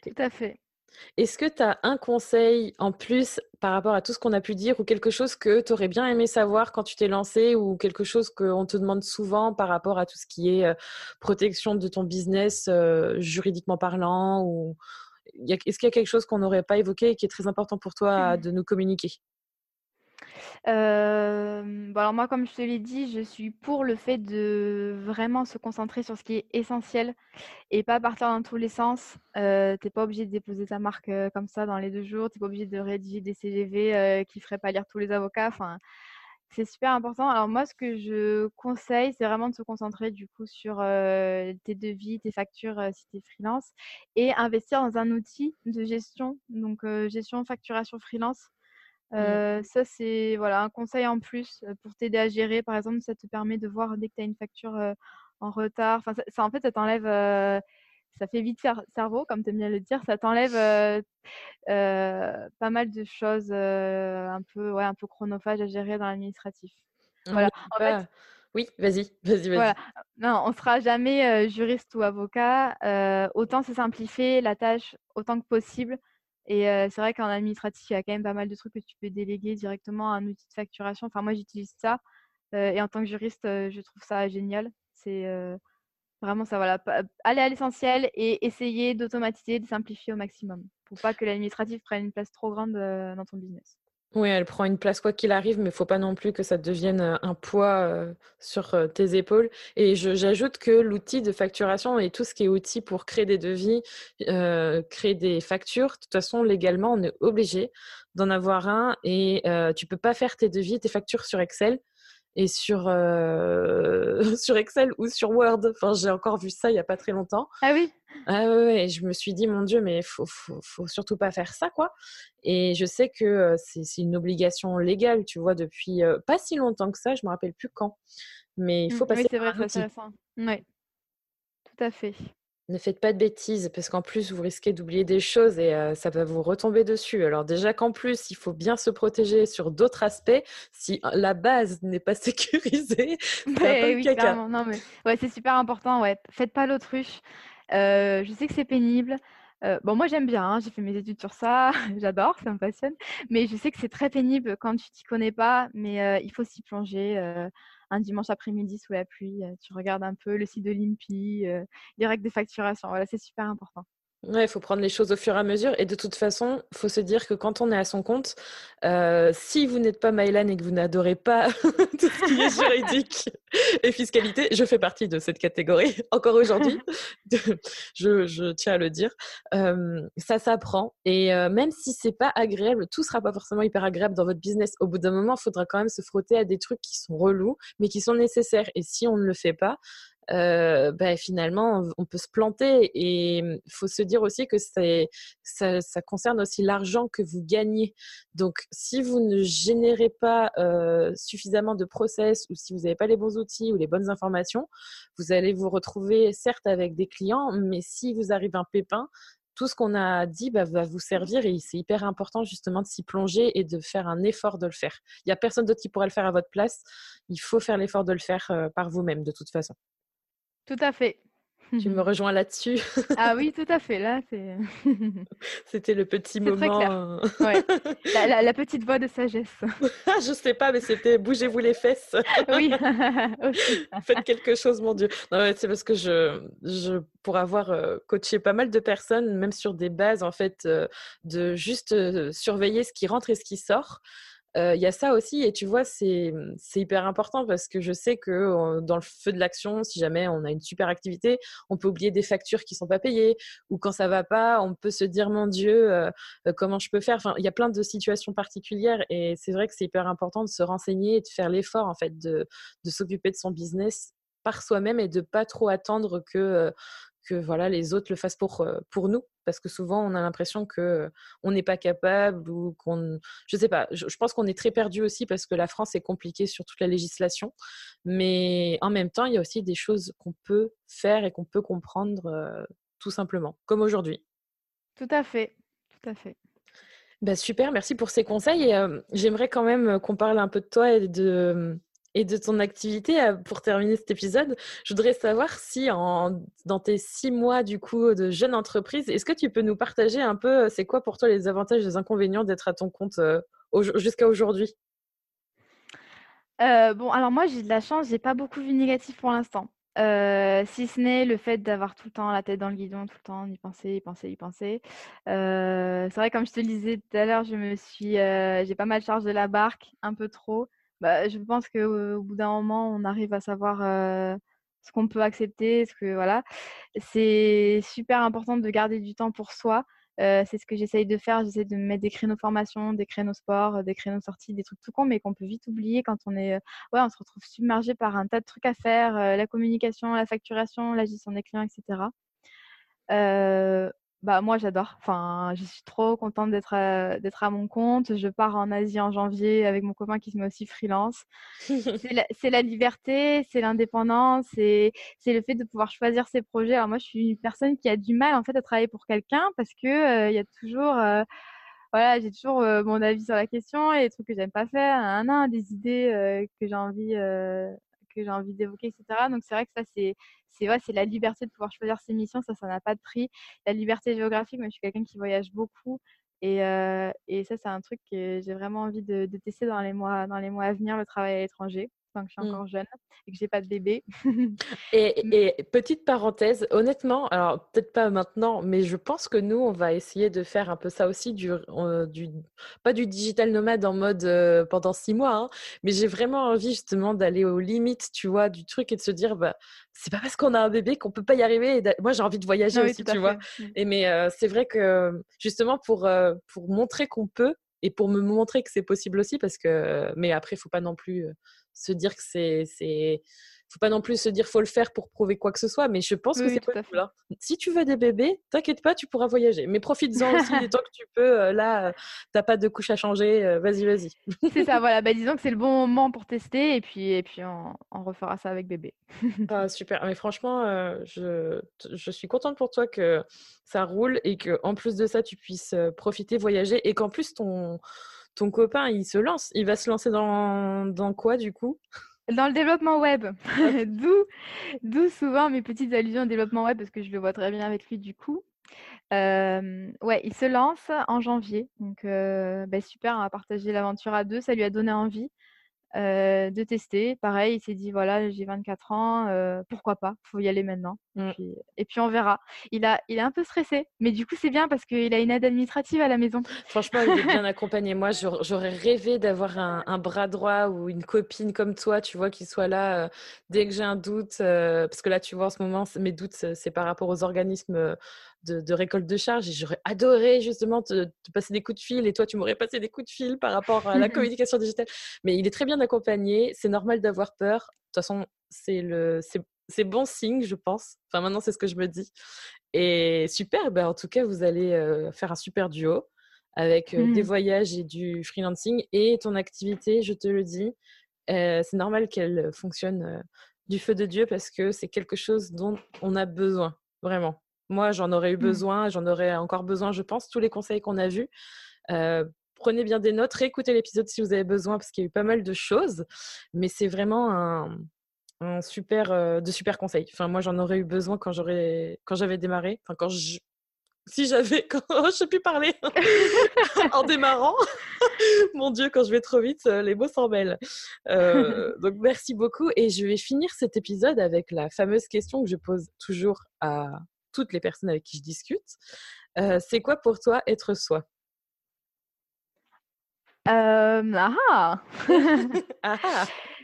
Tout à fait. Est-ce que tu as un conseil en plus par rapport à tout ce qu'on a pu dire ou quelque chose que tu aurais bien aimé savoir quand tu t'es lancé ou quelque chose qu'on te demande souvent par rapport à tout ce qui est protection de ton business juridiquement parlant ou est-ce qu'il y a quelque chose qu'on n'aurait pas évoqué et qui est très important pour toi de nous communiquer? Alors moi, comme je te l'ai dit, je suis pour le fait de vraiment se concentrer sur ce qui est essentiel et pas partir dans tous les sens. Euh, tu pas obligé de déposer ta marque comme ça dans les deux jours. Tu pas obligé de rédiger des CGV qui ne feraient pas lire tous les avocats. Enfin, c'est super important. Alors moi, ce que je conseille, c'est vraiment de se concentrer du coup sur tes devis, tes factures si tu es freelance et investir dans un outil de gestion, donc gestion, facturation freelance. Mmh. ça, c'est voilà, un conseil en plus pour t'aider à gérer. Par exemple, ça te permet de voir dès que tu as une facture en retard. Enfin, ça, en fait, ça t'enlève, ça fait vite faire cerveau, comme tu aimes bien le dire. Ça t'enlève pas mal de choses un peu, ouais, un peu chronophages à gérer dans l'administratif. Voilà. En fait, Oui, vas-y, vas-y, vas-y. Voilà. Non, on ne sera jamais juriste ou avocat. autant se simplifier la tâche autant que possible. Et c'est vrai qu'en administratif, il y a quand même pas mal de trucs que tu peux déléguer directement à un outil de facturation. Enfin, moi, j'utilise ça. et en tant que juriste, je trouve ça génial. C'est vraiment ça, voilà. Aller à l'essentiel et essayer d'automatiser, de simplifier au maximum pour pas que l'administratif prenne une place trop grande dans ton business. Oui, elle prend une place quoi qu'il arrive, mais il faut pas non plus que ça devienne un poids sur tes épaules. Et j'ajoute que l'outil de facturation et tout ce qui est outil pour créer des devis, créer des factures, de toute façon, légalement, on est obligé d'en avoir un et tu peux pas faire tes devis, tes factures sur Excel et sur, sur Excel ou sur Word. Enfin, j'ai encore vu ça il n'y a pas très longtemps. Ah oui ah ouais, et je me suis dit, mon Dieu, mais il faut, faut, faut, surtout pas faire ça, quoi. Et je sais que c'est une obligation légale, tu vois, depuis pas si longtemps que ça, je me rappelle plus quand. Mais il faut mmh, passer oui, c'est vrai, c'est intéressant. Oui, tout à fait. Ne faites pas de bêtises parce qu'en plus vous risquez d'oublier des choses et ça va vous retomber dessus. Alors déjà qu'en plus il faut bien se protéger sur d'autres aspects, si la base n'est pas sécurisée, ouais, oui, Non mais ouais, c'est super important. Ouais, faites pas l'autruche. je sais que c'est pénible. bon, moi j'aime bien, hein, j'ai fait mes études sur ça, j'adore, ça me passionne. Mais je sais que c'est très pénible quand tu t'y connais pas, mais il faut s'y plonger un dimanche après-midi sous la pluie, tu regardes un peu le site de l'INPI, les règles de facturation. Voilà, c'est super important. Il faut prendre les choses au fur et à mesure. Et de toute façon, il faut se dire que quand on est à son compte, euh, si vous n'êtes pas Maëlan et que vous n'adorez pas tout ce qui est juridique et fiscalité, je fais partie de cette catégorie encore aujourd'hui. je, je, tiens à le dire. Euh, ça s'apprend. Et euh, même si c'est pas agréable, tout sera pas forcément hyper agréable dans votre business. Au bout d'un moment, il faudra quand même se frotter à des trucs qui sont relous, mais qui sont nécessaires. Et si on ne le fait pas, euh, bah, finalement, on peut se planter. Et il faut se dire aussi que ça, ça concerne aussi l'argent que vous gagnez. Donc, si vous ne générez pas euh, suffisamment de process ou si vous n'avez pas les bons outils ou les bonnes informations, vous allez vous retrouver certes avec des clients, mais si vous arrive un pépin, tout ce qu'on a dit bah, va vous servir et c'est hyper important justement de s'y plonger et de faire un effort de le faire. Il n'y a personne d'autre qui pourrait le faire à votre place. Il faut faire l'effort de le faire par vous-même de toute façon. Tout à fait. Tu me rejoins là-dessus. ah oui, tout à fait. Là, c'est. c'était le petit moment. Ouais. La, petite voix de sagesse. je sais pas, mais c'était bougez-vous les fesses. oui. Faites quelque chose, mon Dieu. c'est parce que je, je, pour avoir euh, coaché pas mal de personnes, même sur des bases en fait, euh, de juste euh, surveiller ce qui rentre et ce qui sort il y a ça aussi, et tu vois, c'est hyper important parce que je sais que dans le feu de l'action, si jamais on a une super activité, on peut oublier des factures qui sont pas payées, ou quand ça va pas, on peut se dire mon Dieu, comment je peux faire? Enfin, il y a plein de situations particulières, et c'est vrai que c'est hyper important de se renseigner et de faire l'effort en fait de, de s'occuper de son business par soi-même et de pas trop attendre que que voilà les autres le fassent pour pour nous. Parce que souvent on a l'impression que on n'est pas capable ou qu'on je sais pas je, pense qu'on est très perdu aussi parce que la France est compliquée sur toute la législation. Mais en même temps il y a aussi des choses qu'on peut faire et qu'on peut comprendre tout simplement comme aujourd'hui. Tout à fait tout à fait. Bah, super merci pour ces conseils et j'aimerais quand même qu'on parle un peu de toi et de et de ton activité euh, pour terminer cet épisode. Je voudrais savoir si dans tes six mois du coup de jeune entreprise, est-ce que tu peux nous partager un peu, euh, c'est quoi pour toi les avantages et les inconvénients d'être à ton compte euh, jusqu'à aujourd'hui? Bon, alors moi j'ai de la chance, j'ai pas beaucoup vu négatif pour l'instant. si ce n'est le fait d'avoir tout le temps la tête dans le guidon, tout le temps y penser, y penser, y penser. c'est vrai, comme je te le disais tout à l'heure, je me suis, j'ai pas mal chargé la barque, un peu trop. Bah, je pense qu'au bout d'un moment, on arrive à savoir ce qu'on peut accepter, ce que voilà. C'est super important de garder du temps pour soi. c'est ce que j'essaye de faire. J'essaie de mettre des créneaux formation, des créneaux sport, des créneaux sorties, des trucs tout con, mais qu'on peut vite oublier quand on est, ouais, on se retrouve submergé par un tas de trucs à faire, la communication, la facturation, la gestion des clients, etc. Bah, moi, j'adore. Enfin, je suis trop contente d'être à, d'être à mon compte. Je pars en Asie en janvier avec mon copain qui se met aussi freelance. c'est, la, liberté, c'est l'indépendance, c'est, c'est le fait de pouvoir choisir ses projets. Alors moi, je suis une personne qui a du mal en fait à travailler pour quelqu'un parce que il y a toujours voilà, j'ai toujours mon avis sur la question et des trucs que j'aime pas faire, un, un, des idées que j'ai envie que j'ai envie d'évoquer, etc. Donc c'est vrai que ça, c'est c'est la liberté de pouvoir choisir ses missions, ça, ça n'a pas de prix. La liberté géographique, moi je suis quelqu'un qui voyage beaucoup. Et, et ça, c'est un truc que j'ai vraiment envie de, de, tester dans les, mois, dans les mois à venir, le travail à l'étranger que je suis mmh. encore jeune et que j'ai pas de bébé. et, petite parenthèse, honnêtement, alors peut-être pas maintenant, mais je pense que nous, on va essayer de faire un peu ça aussi, du, du pas du digital nomade en mode pendant six mois, hein, mais j'ai vraiment envie justement d'aller aux limites, tu vois, du truc et de se dire, bah, c'est pas parce qu'on a un bébé qu'on peut pas y arriver. moi, j'ai envie de voyager aussi, tu vois. Mmh. Et mais c'est vrai que justement pour pour montrer qu'on peut et pour me montrer que c'est possible aussi, parce que mais après, il faut pas non plus se dire que c'est c'est faut pas non plus se dire faut le faire pour prouver quoi que ce soit mais je pense que c'est possible hein. si tu veux des bébés t'inquiète pas tu pourras voyager mais profites-en aussi du temps que tu peux euh, là tu t'as pas de couche à changer euh, vas-y vas-y. C'est ça voilà bah, disons que c'est le bon moment pour tester et puis et puis on, refera ça avec bébé. Ah, super mais franchement euh, je, je suis contente pour toi que ça roule et que en plus de ça tu puisses profiter voyager et qu'en plus ton ton copain, il se lance. Il va se lancer dans, dans quoi, du coup? Dans le développement web. d'où, d'où souvent mes petites allusions au développement web, parce que je le vois très bien avec lui, du coup. Euh, ouais, il se lance en janvier. Donc, euh, bah, super, on va partager l'aventure à deux. Ça lui a donné envie. Euh, de tester. Pareil, il s'est dit voilà, j'ai 24 ans, euh, pourquoi pas, faut y aller maintenant. Et, puis, on verra. Il a, il est un peu stressé, mais du coup c'est bien parce qu'il a une aide administrative à la maison. Franchement, il est bien accompagné. Moi, j'aurais rêvé d'avoir un, bras droit ou une copine comme toi, tu vois, qui soit là euh, dès que j'ai un doute, parce que là, tu vois, en ce moment, mes doutes, c'est par rapport aux organismes de, récolte de charges et j'aurais adoré justement te, passer des coups de fil et toi tu m'aurais passé des coups de fil par rapport à la communication digitale. Mais il est très bien accompagné, c'est normal d'avoir peur. De toute façon, c'est le c'est bon signe, je pense. Enfin maintenant c'est ce que je me dis. Et super, ben, en tout cas vous allez euh, faire un super duo avec euh, des mmh. voyages et du freelancing et ton activité, je te le dis, euh, c'est normal qu'elle fonctionne du feu de Dieu parce que c'est quelque chose dont on a besoin, vraiment. Moi, j'en aurais eu mmh. besoin, j'en aurais encore besoin, je pense, tous les conseils qu'on a vus. prenez bien des notes, réécoutez l'épisode si vous avez besoin, parce qu'il y a eu pas mal de choses. Mais c'est vraiment un, super, de super conseils. Enfin, moi, j'en aurais eu besoin quand j'aurais, quand j'avais démarré. Enfin, quand je, si j'avais, quand je sais plus parler en démarrant. Mon Dieu, quand je vais trop vite, les mots s'en mêlent. donc, merci beaucoup. Et je vais finir cet épisode avec la fameuse question que je pose toujours à toutes les personnes avec qui je discute. Euh, c'est quoi pour toi être soi? Euh, ah, ah.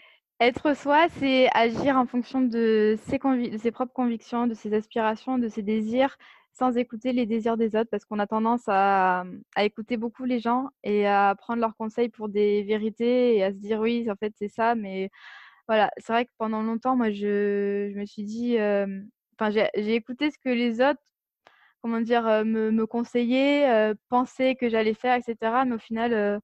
Être soi, c'est agir en fonction de ses, de ses, propres convictions, de ses aspirations, de ses désirs, sans écouter les désirs des autres, parce qu'on a tendance à, à, écouter beaucoup les gens et à prendre leurs conseils pour des vérités et à se dire oui, en fait, c'est ça, mais voilà, c'est vrai que pendant longtemps, moi, je, je me suis dit, euh, j'ai écouté ce que les autres, comment dire, me, me conseillaient, pensaient que j'allais faire, etc. Mais au final,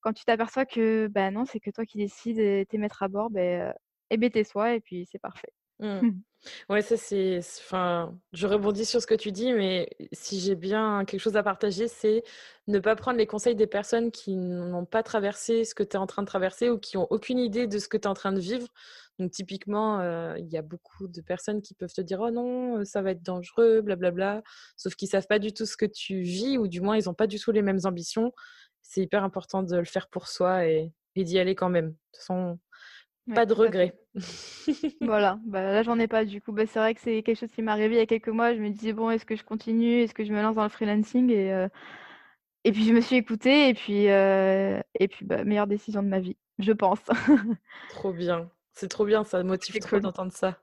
quand tu t'aperçois que ben non, c'est que toi qui décides et t'es mettre à bord, ben, et ben t'es soi et puis c'est parfait. Mmh. Ouais, ça c'est. Enfin, je rebondis sur ce que tu dis, mais si j'ai bien quelque chose à partager, c'est ne pas prendre les conseils des personnes qui n'ont pas traversé ce que tu es en train de traverser ou qui n'ont aucune idée de ce que tu es en train de vivre. Donc, typiquement, il y a beaucoup de personnes qui peuvent te dire Oh non, ça va être dangereux, blablabla, sauf qu'ils savent pas du tout ce que tu vis ou du moins ils n'ont pas du tout les mêmes ambitions. C'est hyper important de le faire pour soi et, et d'y aller quand même. De toute façon, pas de regret. voilà, bah, là j'en ai pas du coup. Bah, c'est vrai que c'est quelque chose qui m'est arrivé il y a quelques mois. Je me disais, bon, est-ce que je continue? Est-ce que je me lance dans le freelancing? et, euh, et puis je me suis écoutée et puis, euh, et puis bah, meilleure décision de ma vie, je pense. trop bien. C'est trop bien, ça motive trop d'entendre ça.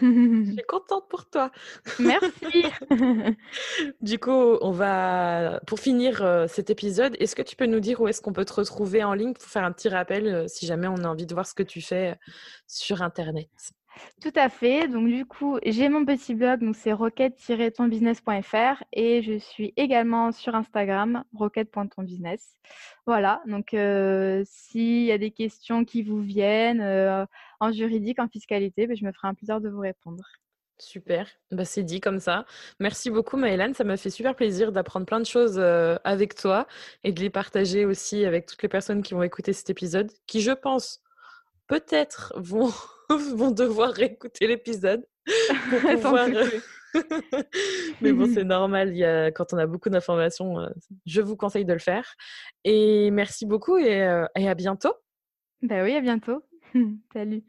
Je suis contente pour toi. Merci. du coup, on va pour finir euh, cet épisode. Est-ce que tu peux nous dire où est-ce qu'on peut te retrouver en ligne pour faire un petit rappel euh, si jamais on a envie de voir ce que tu fais euh, sur Internet? Tout à fait. Donc du coup, j'ai mon petit blog, donc c'est roquette-tonbusiness.fr et je suis également sur Instagram, roquette.tonbusiness. Voilà. Donc euh, s'il y a des questions qui vous viennent euh, en juridique, en fiscalité, ben, je me ferai un plaisir de vous répondre. Super, bah, c'est dit comme ça. Merci beaucoup Maëlan, ça m'a fait super plaisir d'apprendre plein de choses euh, avec toi et de les partager aussi avec toutes les personnes qui vont écouter cet épisode, qui je pense peut-être vont, vont devoir réécouter l'épisode pouvoir... Mais bon, c'est normal, il y a, quand on a beaucoup d'informations, je vous conseille de le faire. Et merci beaucoup et, et à bientôt. Bah oui, à bientôt. Salut.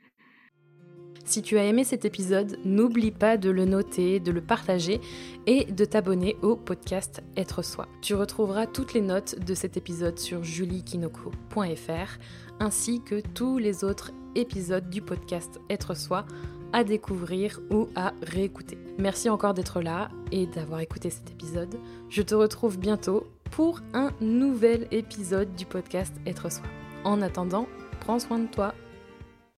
Si tu as aimé cet épisode, n'oublie pas de le noter, de le partager et de t'abonner au podcast Être Soi. Tu retrouveras toutes les notes de cet épisode sur juliekinoko.fr ainsi que tous les autres épisodes du podcast Être Soi à découvrir ou à réécouter. Merci encore d'être là et d'avoir écouté cet épisode. Je te retrouve bientôt pour un nouvel épisode du podcast Être Soi. En attendant, prends soin de toi